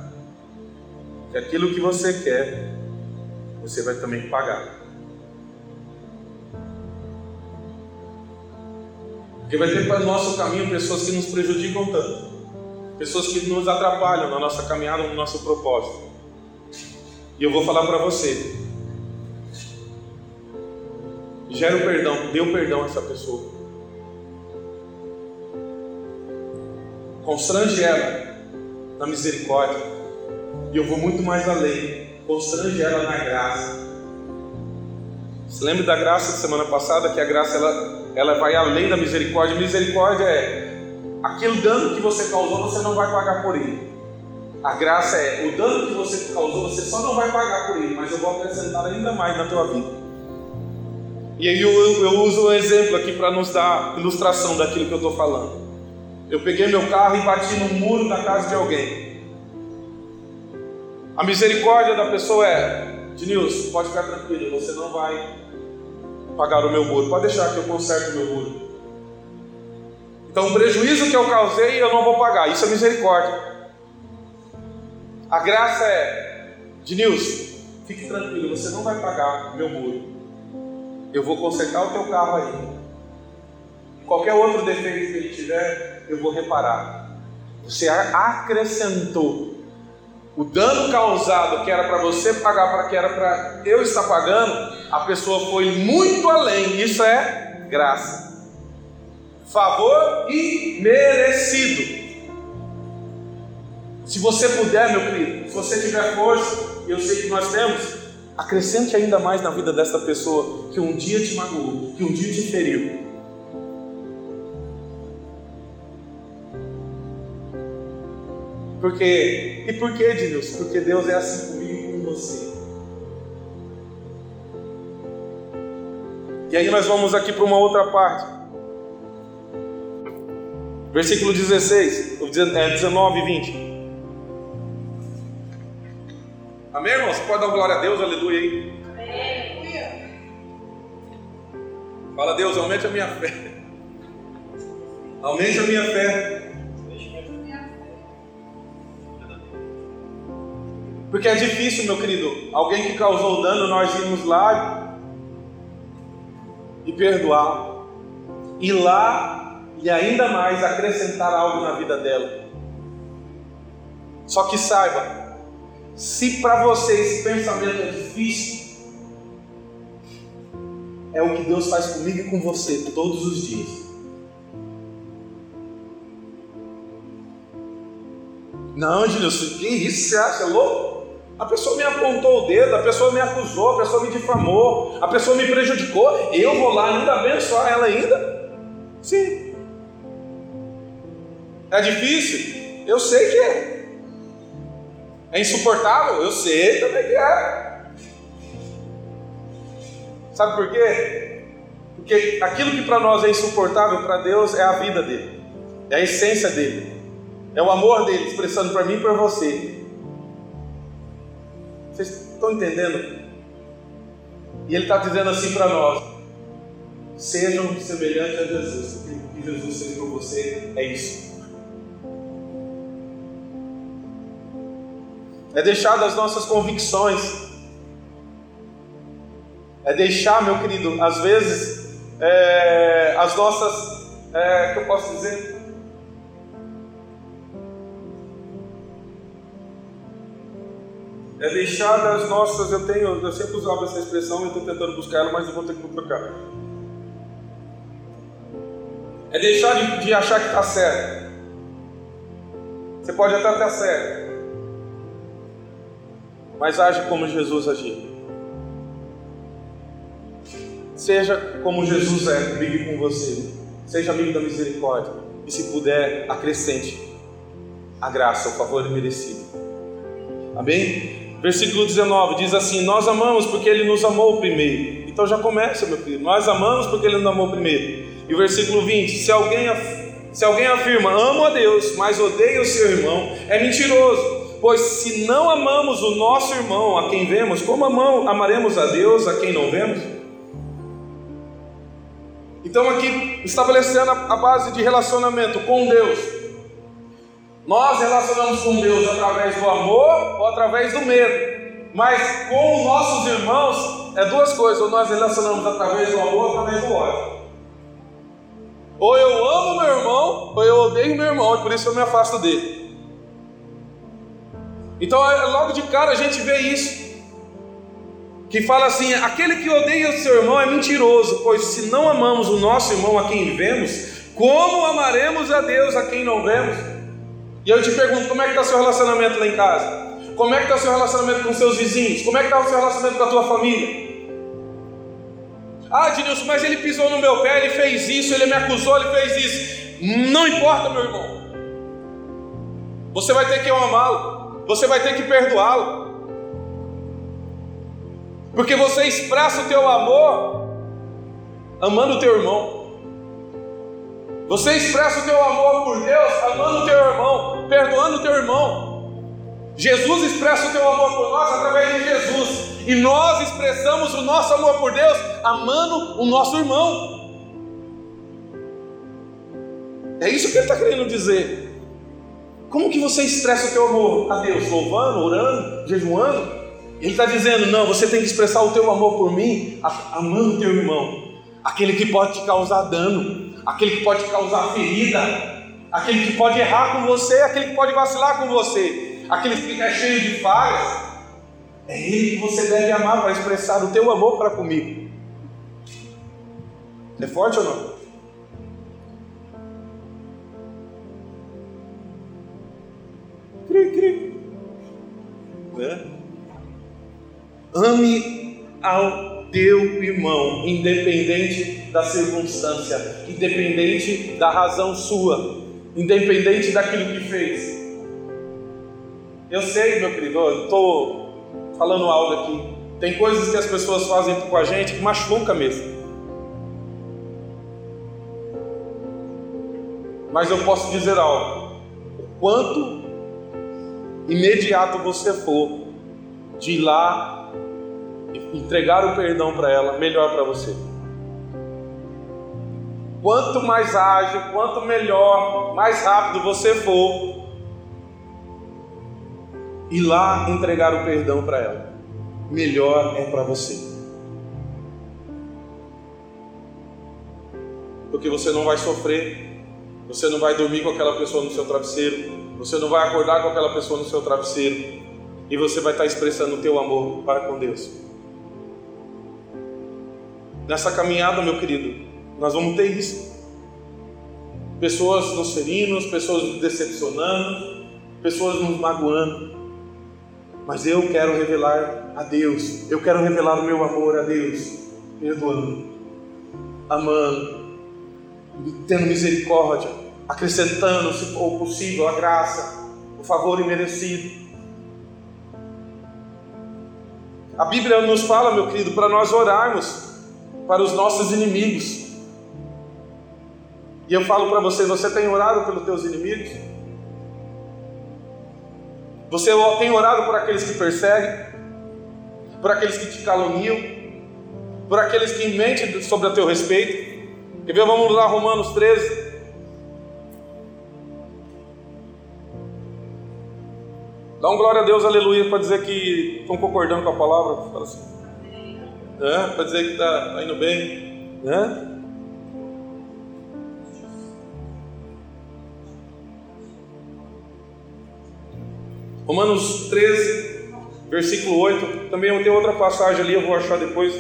Speaker 1: que aquilo que você quer, você vai também pagar. Porque vai ter para o nosso caminho pessoas que nos prejudicam tanto pessoas que nos atrapalham na nossa caminhada, no nosso propósito. E eu vou falar para você: gera o perdão, dê o perdão a essa pessoa. Constrange ela na misericórdia. E eu vou muito mais além. Constrange ela na graça. Você lembra da graça da semana passada? Que a graça ela, ela vai além da misericórdia. Misericórdia é aquele dano que você causou, você não vai pagar por ele. A graça é, o dano que você causou, você só não vai pagar por ele, mas eu vou acrescentar ainda mais na tua vida. E aí eu, eu uso um exemplo aqui para nos dar ilustração daquilo que eu estou falando. Eu peguei meu carro e bati no muro da casa de alguém. A misericórdia da pessoa é, Denilson, pode ficar tranquilo, você não vai pagar o meu muro. Pode deixar que eu conserto o meu muro. Então, o prejuízo que eu causei, eu não vou pagar. Isso é misericórdia. A graça é, Denilson, fique tranquilo, você não vai pagar meu muro. Eu vou consertar o teu carro aí. Qualquer outro defeito que ele tiver, eu vou reparar. Você acrescentou o dano causado que era para você pagar, para que era para eu estar pagando, a pessoa foi muito além. Isso é graça favor imerecido. Se você puder, meu querido, se você tiver força, eu sei que nós temos, acrescente ainda mais na vida desta pessoa que um dia te magoou, que um dia te feriu. Por quê? E por que, Deus? Porque Deus é assim comigo e com você. E aí nós vamos aqui para uma outra parte. Versículo 16, 19 e 20. Amém, irmão? Você pode dar glória a Deus, aleluia aí. Amém. Fala, Deus, aumente a minha fé. Aumente a minha fé. Porque é difícil, meu querido, alguém que causou dano, nós irmos lá e perdoar. Ir lá e ainda mais acrescentar algo na vida dela. Só que saiba, se para você esse pensamento é difícil, é o que Deus faz comigo e com você todos os dias. Não, Angelilson, que isso você acha? É louco? A pessoa me apontou o dedo, a pessoa me acusou, a pessoa me difamou, a pessoa me prejudicou. Eu vou lá ainda abençoar ela ainda? Sim. É difícil? Eu sei que é. É insuportável? Eu sei também que é. Sabe por quê? Porque aquilo que para nós é insuportável, para Deus é a vida dele, é a essência dele, é o amor dele expressando para mim e para você. Vocês estão entendendo? E ele está dizendo assim para nós: sejam semelhantes a Jesus. O que Jesus fez por você é isso. É deixar das nossas convicções. É deixar, meu querido, às vezes, é, as nossas. É, que eu posso dizer? É deixar das nossas. Eu tenho, eu sempre usava essa expressão e estou tentando buscar ela, mas eu vou ter que trocar. É deixar de, de achar que está certo. Você pode até estar certo, mas age como Jesus agiu. Seja como Jesus é comigo com você. Seja amigo da misericórdia. E se puder, acrescente a graça, o favor merecido. Amém? Versículo 19 diz assim: Nós amamos porque Ele nos amou primeiro. Então já começa, meu filho. Nós amamos porque Ele nos amou primeiro. E o versículo 20: Se alguém, se alguém afirma, amo a Deus, mas odeia o seu irmão, é mentiroso. Pois se não amamos o nosso irmão a quem vemos, como amaremos a Deus a quem não vemos? Então, aqui estabelecendo a base de relacionamento com Deus, nós relacionamos com Deus através do amor ou através do medo. Mas com os nossos irmãos é duas coisas: ou nós relacionamos através do amor ou através do ódio. Ou eu amo meu irmão, ou eu odeio meu irmão, e por isso eu me afasto dele. Então, é, logo de cara a gente vê isso. Que fala assim: aquele que odeia o seu irmão é mentiroso, pois se não amamos o nosso irmão a quem vemos, como amaremos a Deus a quem não vemos? E eu te pergunto, como é que está seu relacionamento lá em casa? Como é que está o seu relacionamento com seus vizinhos? Como é que está o seu relacionamento com a tua família? Ah, Denilson, mas ele pisou no meu pé, ele fez isso, ele me acusou, ele fez isso. Não importa, meu irmão. Você vai ter que amá-lo, você vai ter que perdoá-lo. Porque você expressa o teu amor amando o teu irmão. Você expressa o teu amor por Deus amando o teu irmão, perdoando o teu irmão. Jesus expressa o teu amor por nós através de Jesus. E nós expressamos o nosso amor por Deus amando o nosso irmão. É isso que ele está querendo dizer. Como que você expressa o teu amor a Deus? Louvando, orando, jejuando? Ele está dizendo: não, você tem que expressar o teu amor por mim, amando o teu irmão, aquele que pode te causar dano, aquele que pode causar ferida, Aquele que pode errar com você, é aquele que pode vacilar com você, aquele que fica cheio de falhas, é ele que você deve amar para expressar o teu amor para comigo. É forte ou não? Cri, cri. É. Ame ao teu irmão, independente da circunstância, independente da razão sua, independente daquilo que fez. Eu sei, meu querido, eu estou falando algo aqui. Tem coisas que as pessoas fazem com a gente que machuca mesmo. Mas eu posso dizer algo: o quanto imediato você for de ir lá entregar o perdão para ela, melhor para você. Quanto mais ágil, quanto melhor, mais rápido você for, ir lá entregar o perdão para ela, melhor é para você. Porque você não vai sofrer, você não vai dormir com aquela pessoa no seu travesseiro, você não vai acordar com aquela pessoa no seu travesseiro, e você vai estar expressando o teu amor para com Deus. Nessa caminhada, meu querido, nós vamos ter isso. Pessoas nos ferindo, pessoas nos decepcionando, pessoas nos magoando. Mas eu quero revelar a Deus, eu quero revelar o meu amor a Deus, perdoando, amando, tendo misericórdia, acrescentando, se for possível, a graça, o favor imerecido. A Bíblia nos fala, meu querido, para nós orarmos para os nossos inimigos. E eu falo para você, você tem orado pelos teus inimigos? Você tem orado por aqueles que perseguem, por aqueles que te caluniam, por aqueles que mentem sobre o teu respeito. Quer ver? Vamos lá, Romanos 13. Dá um glória a Deus, aleluia, para dizer que estão concordando com a palavra. Assim. É, para dizer que está tá indo bem. Né? Romanos 13, versículo 8. Também tem outra passagem ali, eu vou achar depois.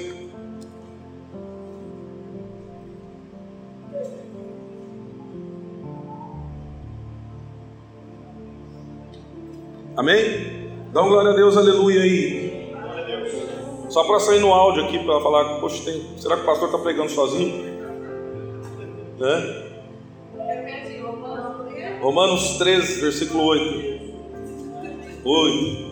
Speaker 1: Amém? Dá um glória a Deus, aleluia aí. Só para sair no áudio aqui para falar, poxa, tem, será que o pastor está pregando sozinho? Né? Romanos 13, versículo 8. 8.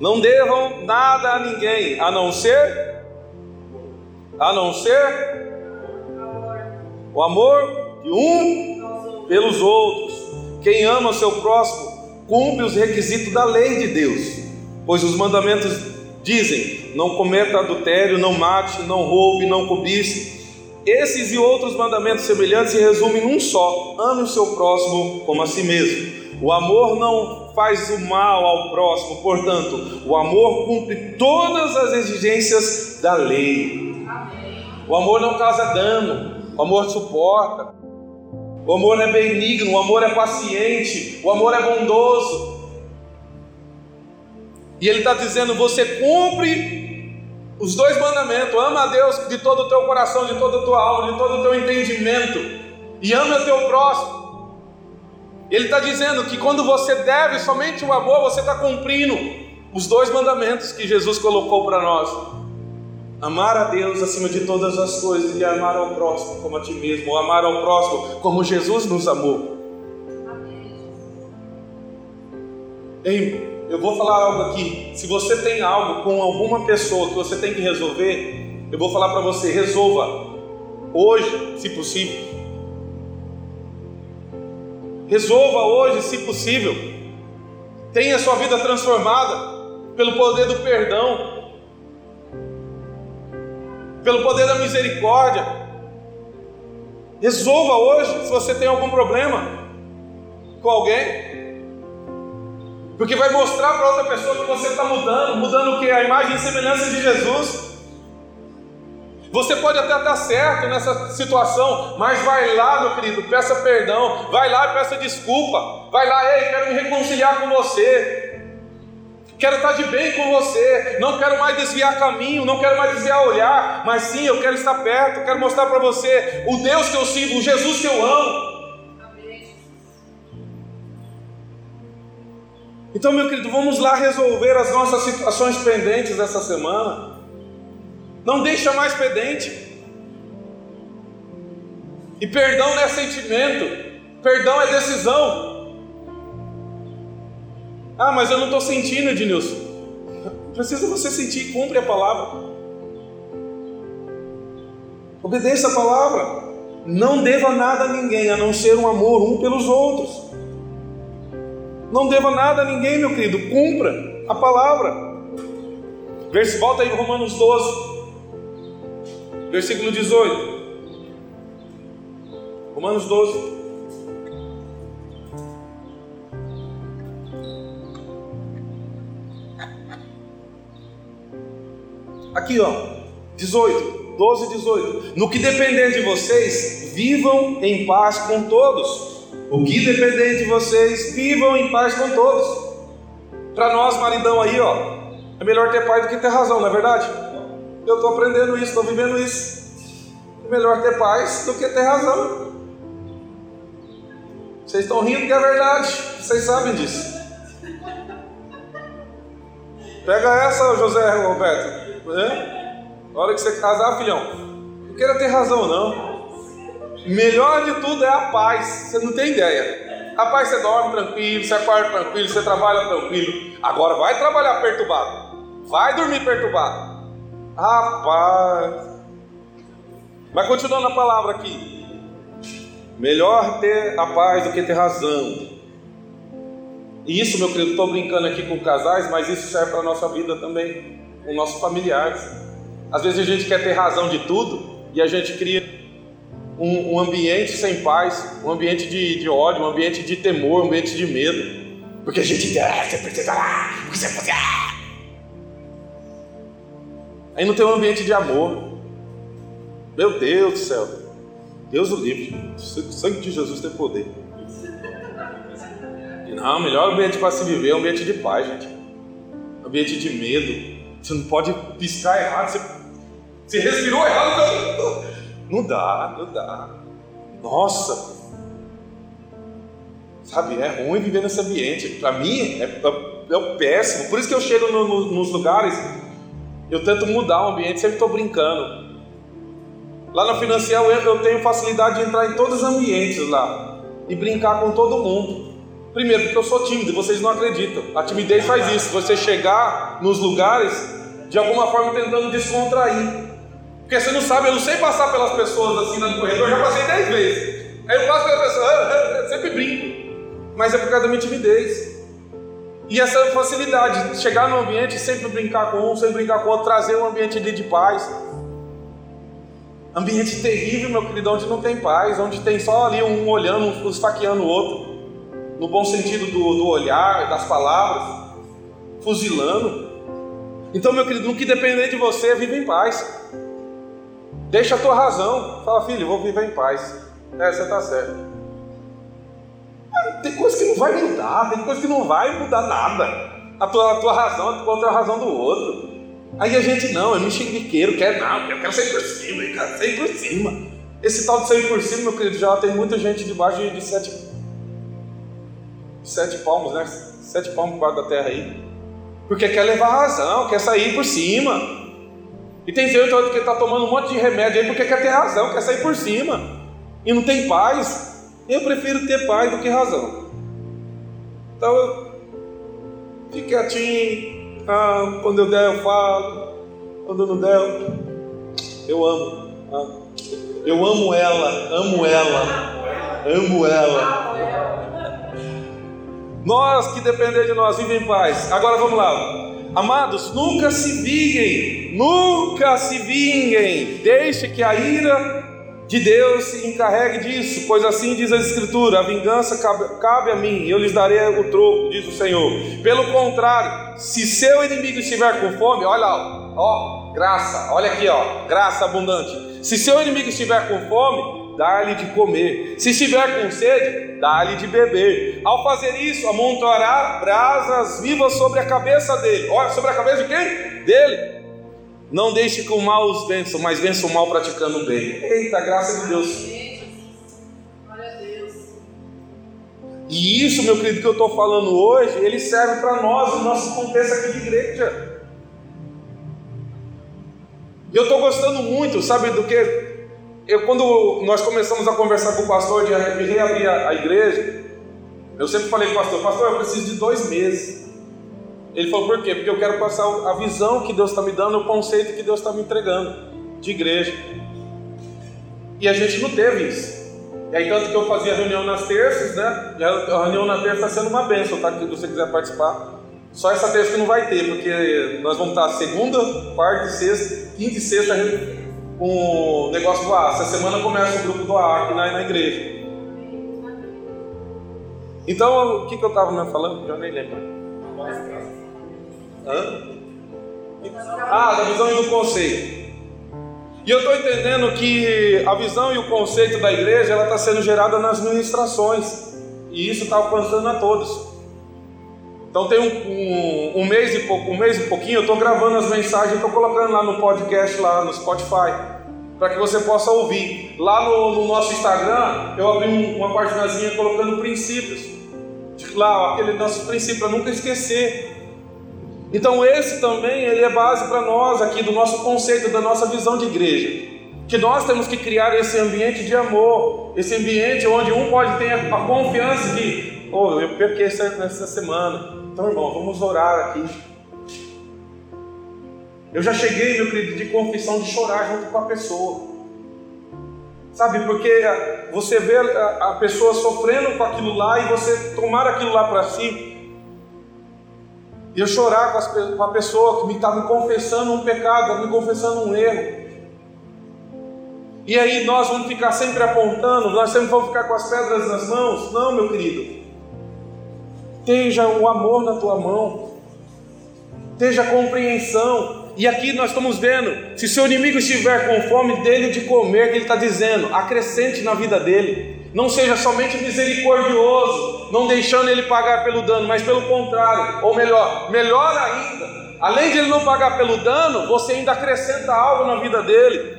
Speaker 1: Não devam nada a ninguém, a não ser a não ser o amor de um pelos outros. Quem ama seu próximo cumpre os requisitos da lei de Deus, pois os mandamentos dizem: não cometa adultério, não mate, não roube, não cobice. Esses e outros mandamentos semelhantes se resumem num só: ame o seu próximo como a si mesmo. O amor não faz o mal ao próximo, portanto, o amor cumpre todas as exigências da lei. O amor não causa dano, o amor suporta. O amor é benigno, o amor é paciente, o amor é bondoso. E ele está dizendo: você cumpre os dois mandamentos, ama a Deus de todo o teu coração, de toda a tua alma, de todo o teu entendimento, e ama o teu próximo. Ele está dizendo que quando você deve somente o amor, você está cumprindo os dois mandamentos que Jesus colocou para nós: amar a Deus acima de todas as coisas e amar ao próximo como a ti mesmo, ou amar ao próximo como Jesus nos amou. Ei, eu vou falar algo aqui. Se você tem algo com alguma pessoa que você tem que resolver, eu vou falar para você: resolva hoje, se possível. Resolva hoje, se possível. Tenha sua vida transformada pelo poder do perdão, pelo poder da misericórdia. Resolva hoje se você tem algum problema com alguém. Porque vai mostrar para outra pessoa que você está mudando, mudando o que? A imagem e semelhança de Jesus. Você pode até estar certo nessa situação, mas vai lá, meu querido, peça perdão, vai lá e peça desculpa, vai lá, ei, quero me reconciliar com você, quero estar de bem com você, não quero mais desviar caminho, não quero mais desviar olhar, mas sim, eu quero estar perto, quero mostrar para você o Deus que eu sirvo, o Jesus que eu amo. Então, meu querido, vamos lá resolver as nossas situações pendentes dessa semana. Não deixa mais pendente. E perdão não é sentimento, perdão é decisão. Ah, mas eu não estou sentindo, Ednilson. Precisa você sentir, cumpre a palavra. Obedeça a palavra. Não deva nada a ninguém a não ser um amor um pelos outros. Não deva nada a ninguém, meu querido. Cumpra a palavra. Volta aí Romanos 12, versículo 18. Romanos 12. Aqui, ó, 18, 12 e 18. No que depender de vocês, vivam em paz com todos. O que depender de vocês, vivam em paz com todos. Para nós, maridão aí, ó, é melhor ter paz do que ter razão, não é verdade? Eu estou aprendendo isso, estou vivendo isso. Melhor ter paz do que ter razão. Vocês estão rindo que é verdade, vocês sabem disso. Pega essa, José Roberto. É? Na hora que você casar, filhão, não queira ter razão, não. Melhor de tudo é a paz, você não tem ideia. A paz você dorme tranquilo, você acorda tranquilo, você trabalha tranquilo. Agora vai trabalhar perturbado, vai dormir perturbado. Rapaz, vai continuando a palavra aqui. Melhor ter a paz do que ter razão. E isso, meu querido, estou brincando aqui com casais, mas isso serve para a nossa vida também, com nossos familiares. Às vezes a gente quer ter razão de tudo e a gente cria um, um ambiente sem paz, um ambiente de, de, ódio, um ambiente de temor, um ambiente de medo. Porque a gente ah, você precisa porque você precisa. Aí não tem um ambiente de amor. Meu Deus do céu. Deus o livre. O sangue de Jesus tem poder. Não, o melhor ambiente para se viver é um ambiente de paz, gente. ambiente de medo. Você não pode piscar errado. Você, você respirou errado. Não dá, não dá. Nossa. Sabe, é ruim viver nesse ambiente. Para mim, é, é, é péssimo. Por isso que eu chego no, no, nos lugares, eu tento mudar o ambiente, sempre estou brincando. Lá na Financial eu tenho facilidade de entrar em todos os ambientes lá e brincar com todo mundo. Primeiro, porque eu sou tímido, vocês não acreditam. A timidez faz isso, você chegar nos lugares de alguma forma tentando descontrair. Porque você não sabe, eu não sei passar pelas pessoas assim no corredor, eu já passei dez vezes. Aí eu passo pela pessoa, [LAUGHS] eu sempre brinco. Mas é por causa da minha timidez. E essa facilidade de chegar no ambiente, sempre brincar com um, sempre brincar com outro, trazer um ambiente de paz. Ambiente terrível, meu querido, onde não tem paz, onde tem só ali um olhando, um esfaqueando o outro, no bom sentido do, do olhar, das palavras, fuzilando. Então, meu querido, no que depender de você, vive em paz. Deixa a tua razão. Fala, filho, vou viver em paz. É, você está certo. Tem coisa que não vai mudar, tem coisa que não vai mudar nada. A tua, a tua razão contra a razão do outro. Aí a gente, não, é mexeriqueiro, quer não, eu quero sair por cima, eu quero sair por cima. Esse tal de sair por cima, meu querido, já tem muita gente debaixo de, de sete, sete palmos, né? Sete palmos debaixo da terra aí. Porque quer levar razão, quer sair por cima. E tem gente que está tomando um monte de remédio aí porque quer ter razão, quer sair por cima. E não tem paz. Eu prefiro ter paz do que razão. Então, fique quietinho, ah, quando eu der eu falo, quando não der eu amo. Ah, eu amo ela, amo ela, amo ela. Nós que depender de nós, vivem em paz. Agora vamos lá. Amados, nunca se vinguem, nunca se vinguem. Deixe que a ira de Deus se encarregue disso, pois assim diz a Escritura: a vingança cabe, cabe, a mim, eu lhes darei o troco, diz o Senhor. Pelo contrário, se seu inimigo estiver com fome, olha lá, ó, graça, olha aqui, ó, graça abundante. Se seu inimigo estiver com fome, dá-lhe de comer. Se estiver com sede, dá-lhe de beber. Ao fazer isso, amontoará brasas vivas sobre a cabeça dele. Olha, sobre a cabeça de quem? Dele não deixe que o mal os vença, mas vença o mal praticando o bem. Eita, graça de Deus. E isso, meu querido, que eu estou falando hoje, ele serve para nós, no nosso contexto aqui de igreja. E eu estou gostando muito, sabe do que? Eu, quando nós começamos a conversar com o pastor de reabrir a, a igreja, eu sempre falei para o pastor, pastor, eu preciso de dois meses. Ele falou, por quê? Porque eu quero passar a visão que Deus está me dando, o conceito que Deus está me entregando de igreja. E a gente não teve isso. E aí, tanto que eu fazia reunião nas terças, né? A reunião na terça está sendo uma benção, tá? Se você quiser participar. Só essa terça que não vai ter, porque nós vamos estar segunda, quarta sexta, quinta e sexta com o negócio do AA. Essa semana começa o grupo do AA aqui na, na igreja. Então, o que, que eu estava falando? Já nem lembro. Hã? Ah, da visão e do conceito. E eu estou entendendo que a visão e o conceito da igreja ela está sendo gerada nas ministrações. E isso está alcançando a todos. Então tem um, um, um, mês e pouco, um mês e pouquinho, eu estou gravando as mensagens, estou colocando lá no podcast, lá no Spotify, para que você possa ouvir. Lá no, no nosso Instagram, eu abri um, uma paginazinha colocando princípios. Lá, aquele nosso princípio, para nunca esquecer. Então esse também ele é base para nós aqui do nosso conceito, da nossa visão de igreja. Que nós temos que criar esse ambiente de amor, esse ambiente onde um pode ter a confiança de, oh, eu perquei essa semana. Então, irmão, vamos orar aqui. Eu já cheguei, meu querido, de confissão de chorar junto com a pessoa. Sabe, porque você vê a pessoa sofrendo com aquilo lá e você tomar aquilo lá para si, eu chorar com, as, com a pessoa que me está me confessando um pecado, me confessando um erro. E aí nós vamos ficar sempre apontando, nós sempre vamos ficar com as pedras nas mãos. Não, meu querido. Esteja o amor na tua mão. Esteja compreensão. E aqui nós estamos vendo, se seu inimigo estiver com fome dele de comer, que ele está dizendo, acrescente na vida dele. Não seja somente misericordioso, não deixando ele pagar pelo dano, mas pelo contrário, ou melhor, melhor ainda, além de ele não pagar pelo dano, você ainda acrescenta algo na vida dele.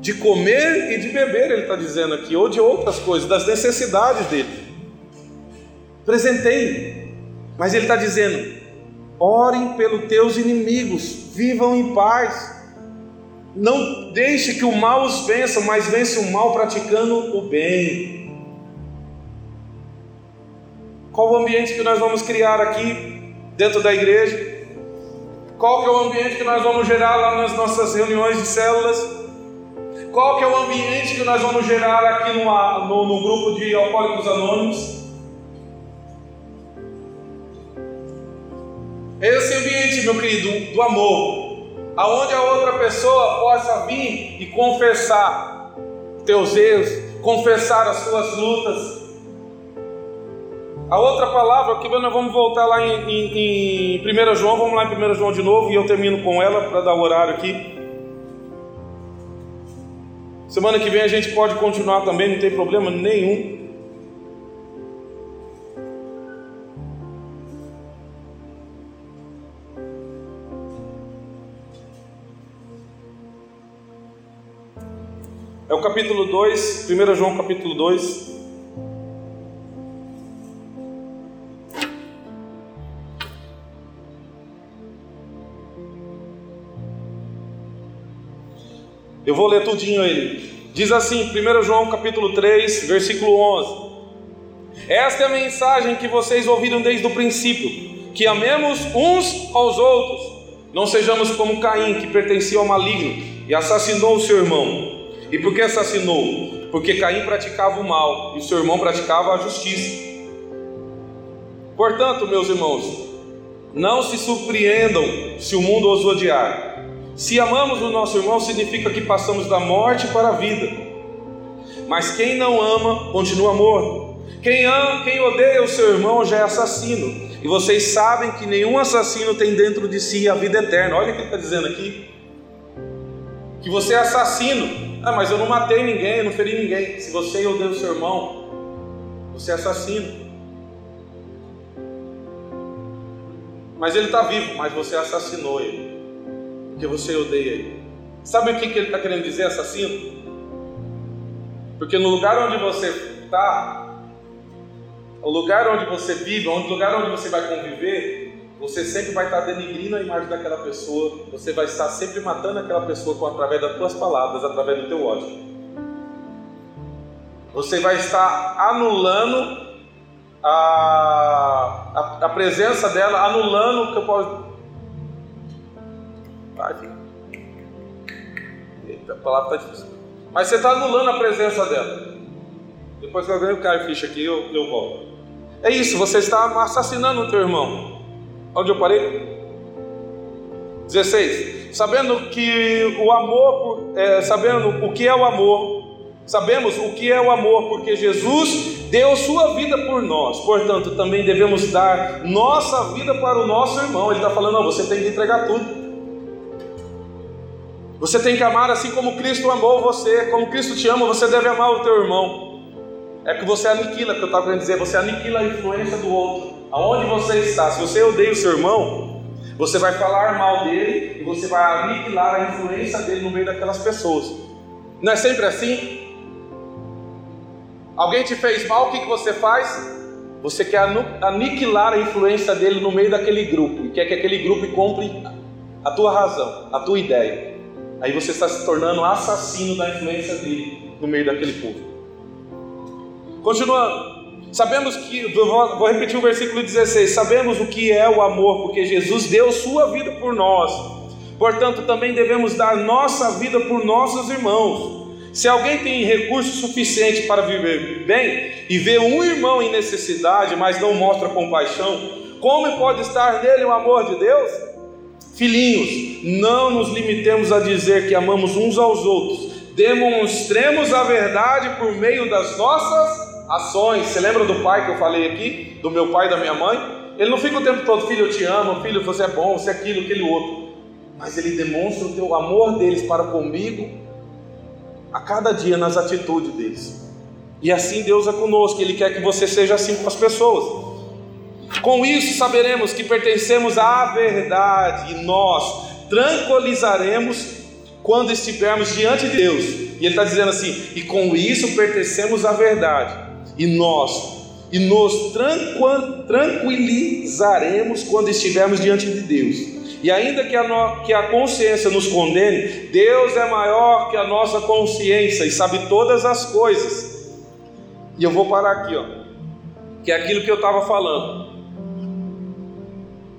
Speaker 1: De comer e de beber, ele está dizendo aqui, ou de outras coisas, das necessidades dele. Presentei, mas ele está dizendo: orem pelos teus inimigos, vivam em paz. Não deixe que o mal os vença, mas vence o mal praticando o bem. Qual o ambiente que nós vamos criar aqui dentro da igreja? Qual que é o ambiente que nós vamos gerar lá nas nossas reuniões de células? Qual que é o ambiente que nós vamos gerar aqui no, no, grupo de alcoólicos anônimos? Esse ambiente, meu querido, do amor, aonde a outra pessoa possa vir e confessar teus erros, confessar as suas lutas. A outra palavra que nós vamos voltar lá em, em, em 1 João, vamos lá em 1 João de novo e eu termino com ela para dar o horário aqui. Semana que vem a gente pode continuar também, não tem problema nenhum. Capítulo 2, 1 João capítulo 2. Eu vou ler tudinho ele. Diz assim, 1 João capítulo 3, versículo 11. Esta é a mensagem que vocês ouviram desde o princípio, que amemos uns aos outros, não sejamos como Caim, que pertencia ao maligno e assassinou o seu irmão. E por que assassinou? Porque Caim praticava o mal e seu irmão praticava a justiça. Portanto, meus irmãos, não se surpreendam se o mundo os odiar. Se amamos o nosso irmão, significa que passamos da morte para a vida. Mas quem não ama, continua morto. Quem ama, quem odeia o seu irmão já é assassino. E vocês sabem que nenhum assassino tem dentro de si a vida eterna. Olha o que ele está dizendo aqui. Que você é assassino. Ah, mas eu não matei ninguém, eu não feri ninguém. Se você odeia o seu irmão, você é assassino. Mas ele está vivo, mas você assassinou ele. Porque você odeia ele. Sabe o que, que ele está querendo dizer, assassino? Porque no lugar onde você está, o lugar onde você vive, o lugar onde você vai conviver, você sempre vai estar denigrindo a imagem daquela pessoa, você vai estar sempre matando aquela pessoa com, através das tuas palavras, através do teu ódio. Você vai estar anulando a, a, a presença dela, anulando o que eu posso. Filho. Eita, a palavra está difícil. Mas você está anulando a presença dela. Depois que eu ganho o cara ficha aqui, eu, eu volto. É isso, você está assassinando o teu irmão. Onde eu parei? 16. Sabendo que o amor, é, sabendo o que é o amor, sabemos o que é o amor, porque Jesus deu sua vida por nós, portanto, também devemos dar nossa vida para o nosso irmão. Ele está falando, não, você tem que entregar tudo. Você tem que amar assim como Cristo amou você, como Cristo te ama, você deve amar o teu irmão. É que você aniquila, que eu estava querendo dizer, você aniquila a influência do outro. Aonde você está, se você odeia o seu irmão, você vai falar mal dele e você vai aniquilar a influência dele no meio daquelas pessoas. Não é sempre assim? Alguém te fez mal, o que, que você faz? Você quer aniquilar a influência dele no meio daquele grupo e quer que aquele grupo compre a tua razão, a tua ideia. Aí você está se tornando assassino da influência dele no meio daquele povo. Continuando. Sabemos que, vou repetir o versículo 16: sabemos o que é o amor, porque Jesus deu sua vida por nós, portanto, também devemos dar nossa vida por nossos irmãos. Se alguém tem recurso suficiente para viver bem e vê um irmão em necessidade, mas não mostra compaixão, como pode estar nele o amor de Deus? Filhinhos, não nos limitemos a dizer que amamos uns aos outros, demonstremos a verdade por meio das nossas ações. Você lembra do pai que eu falei aqui? Do meu pai e da minha mãe? Ele não fica o tempo todo, filho, eu te amo, filho, você é bom, você é aquilo, aquele outro. Mas ele demonstra o teu amor deles para comigo a cada dia nas atitudes deles. E assim Deus é conosco, Ele quer que você seja assim com as pessoas. Com isso saberemos que pertencemos à verdade e nós tranquilizaremos quando estivermos diante de Deus. E Ele está dizendo assim: e com isso pertencemos à verdade e nós e nos tranquilizaremos quando estivermos diante de Deus. E ainda que a, no, que a consciência nos condene, Deus é maior que a nossa consciência e sabe todas as coisas. E eu vou parar aqui, ó, que é aquilo que eu estava falando.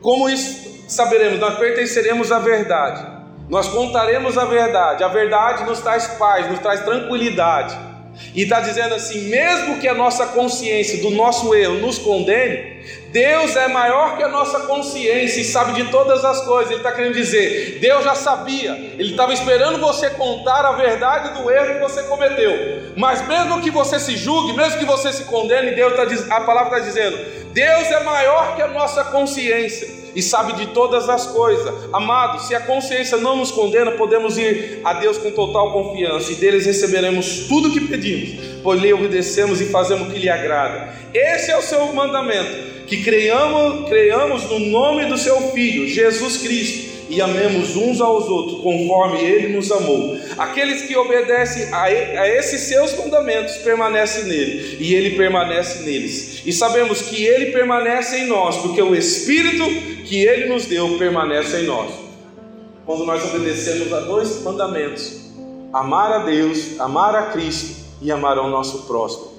Speaker 1: Como isso saberemos? Nós pertenceremos à verdade, nós contaremos a verdade, a verdade nos traz paz, nos traz tranquilidade. E está dizendo assim: mesmo que a nossa consciência do nosso erro nos condene, Deus é maior que a nossa consciência e sabe de todas as coisas. Ele está querendo dizer: Deus já sabia, Ele estava esperando você contar a verdade do erro que você cometeu. Mas mesmo que você se julgue, mesmo que você se condene, Deus tá, a palavra está dizendo: Deus é maior que a nossa consciência e sabe de todas as coisas. Amados, se a consciência não nos condena, podemos ir a Deus com total confiança e deles receberemos tudo o que pedimos, pois lhe obedecemos e fazemos o que lhe agrada. Esse é o seu mandamento, que creiamos, creiamos no nome do seu Filho, Jesus Cristo e amemos uns aos outros, conforme Ele nos amou. Aqueles que obedecem a, a esses seus mandamentos permanecem nele, e Ele permanece neles. E sabemos que Ele permanece em nós, porque o Espírito que Ele nos deu permanece em nós. Quando nós obedecemos a dois mandamentos: amar a Deus, amar a Cristo e amar ao nosso próximo.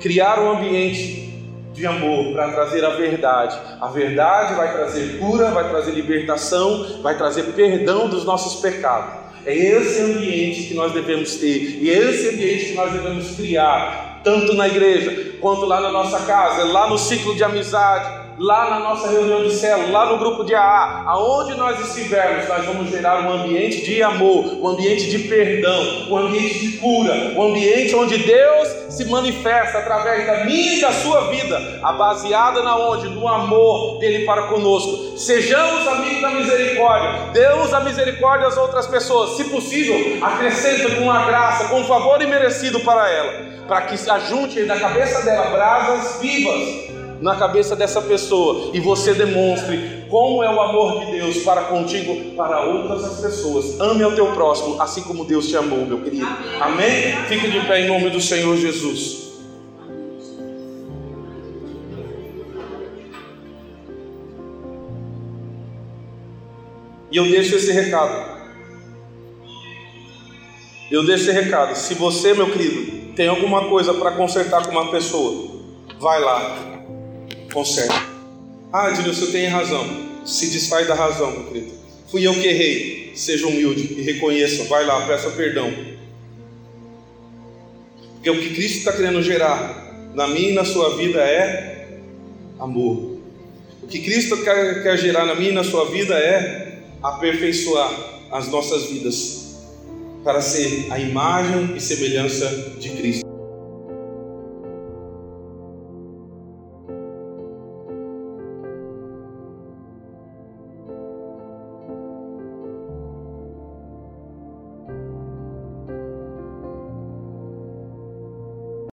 Speaker 1: Criar um ambiente de amor para trazer a verdade. A verdade vai trazer cura, vai trazer libertação, vai trazer perdão dos nossos pecados. É esse ambiente que nós devemos ter, e é esse ambiente que nós devemos criar, tanto na igreja quanto lá na nossa casa, lá no ciclo de amizade, lá na nossa reunião de célula, lá no grupo de AA, aonde nós estivermos, nós vamos gerar um ambiente de amor, um ambiente de perdão, um ambiente de cura, um ambiente onde Deus se manifesta através da minha e da sua vida, a baseada na onde? No amor dele para conosco. Sejamos amigos da misericórdia, demos a misericórdia às outras pessoas, se possível, acrescenta com a graça, com um favor imerecido para ela, para que se ajunte da cabeça dela brasas vivas na cabeça dessa pessoa e você demonstre como é o amor de Deus para contigo, para outras pessoas. Ame ao teu próximo, assim como Deus te amou, meu querido. Amém? Fique de pé em nome do Senhor Jesus. E eu deixo esse recado. Eu deixo esse recado. Se você, meu querido, tem alguma coisa para consertar com uma pessoa, vai lá, conserta. Ah, Edilson, você tem razão. Se desfaz da razão, meu querido. Fui eu que errei. Seja humilde e reconheça. Vai lá, peça perdão. Porque o que Cristo está querendo gerar na minha e na sua vida é amor. O que Cristo quer, quer gerar na minha e na sua vida é aperfeiçoar as nossas vidas para ser a imagem e semelhança de Cristo.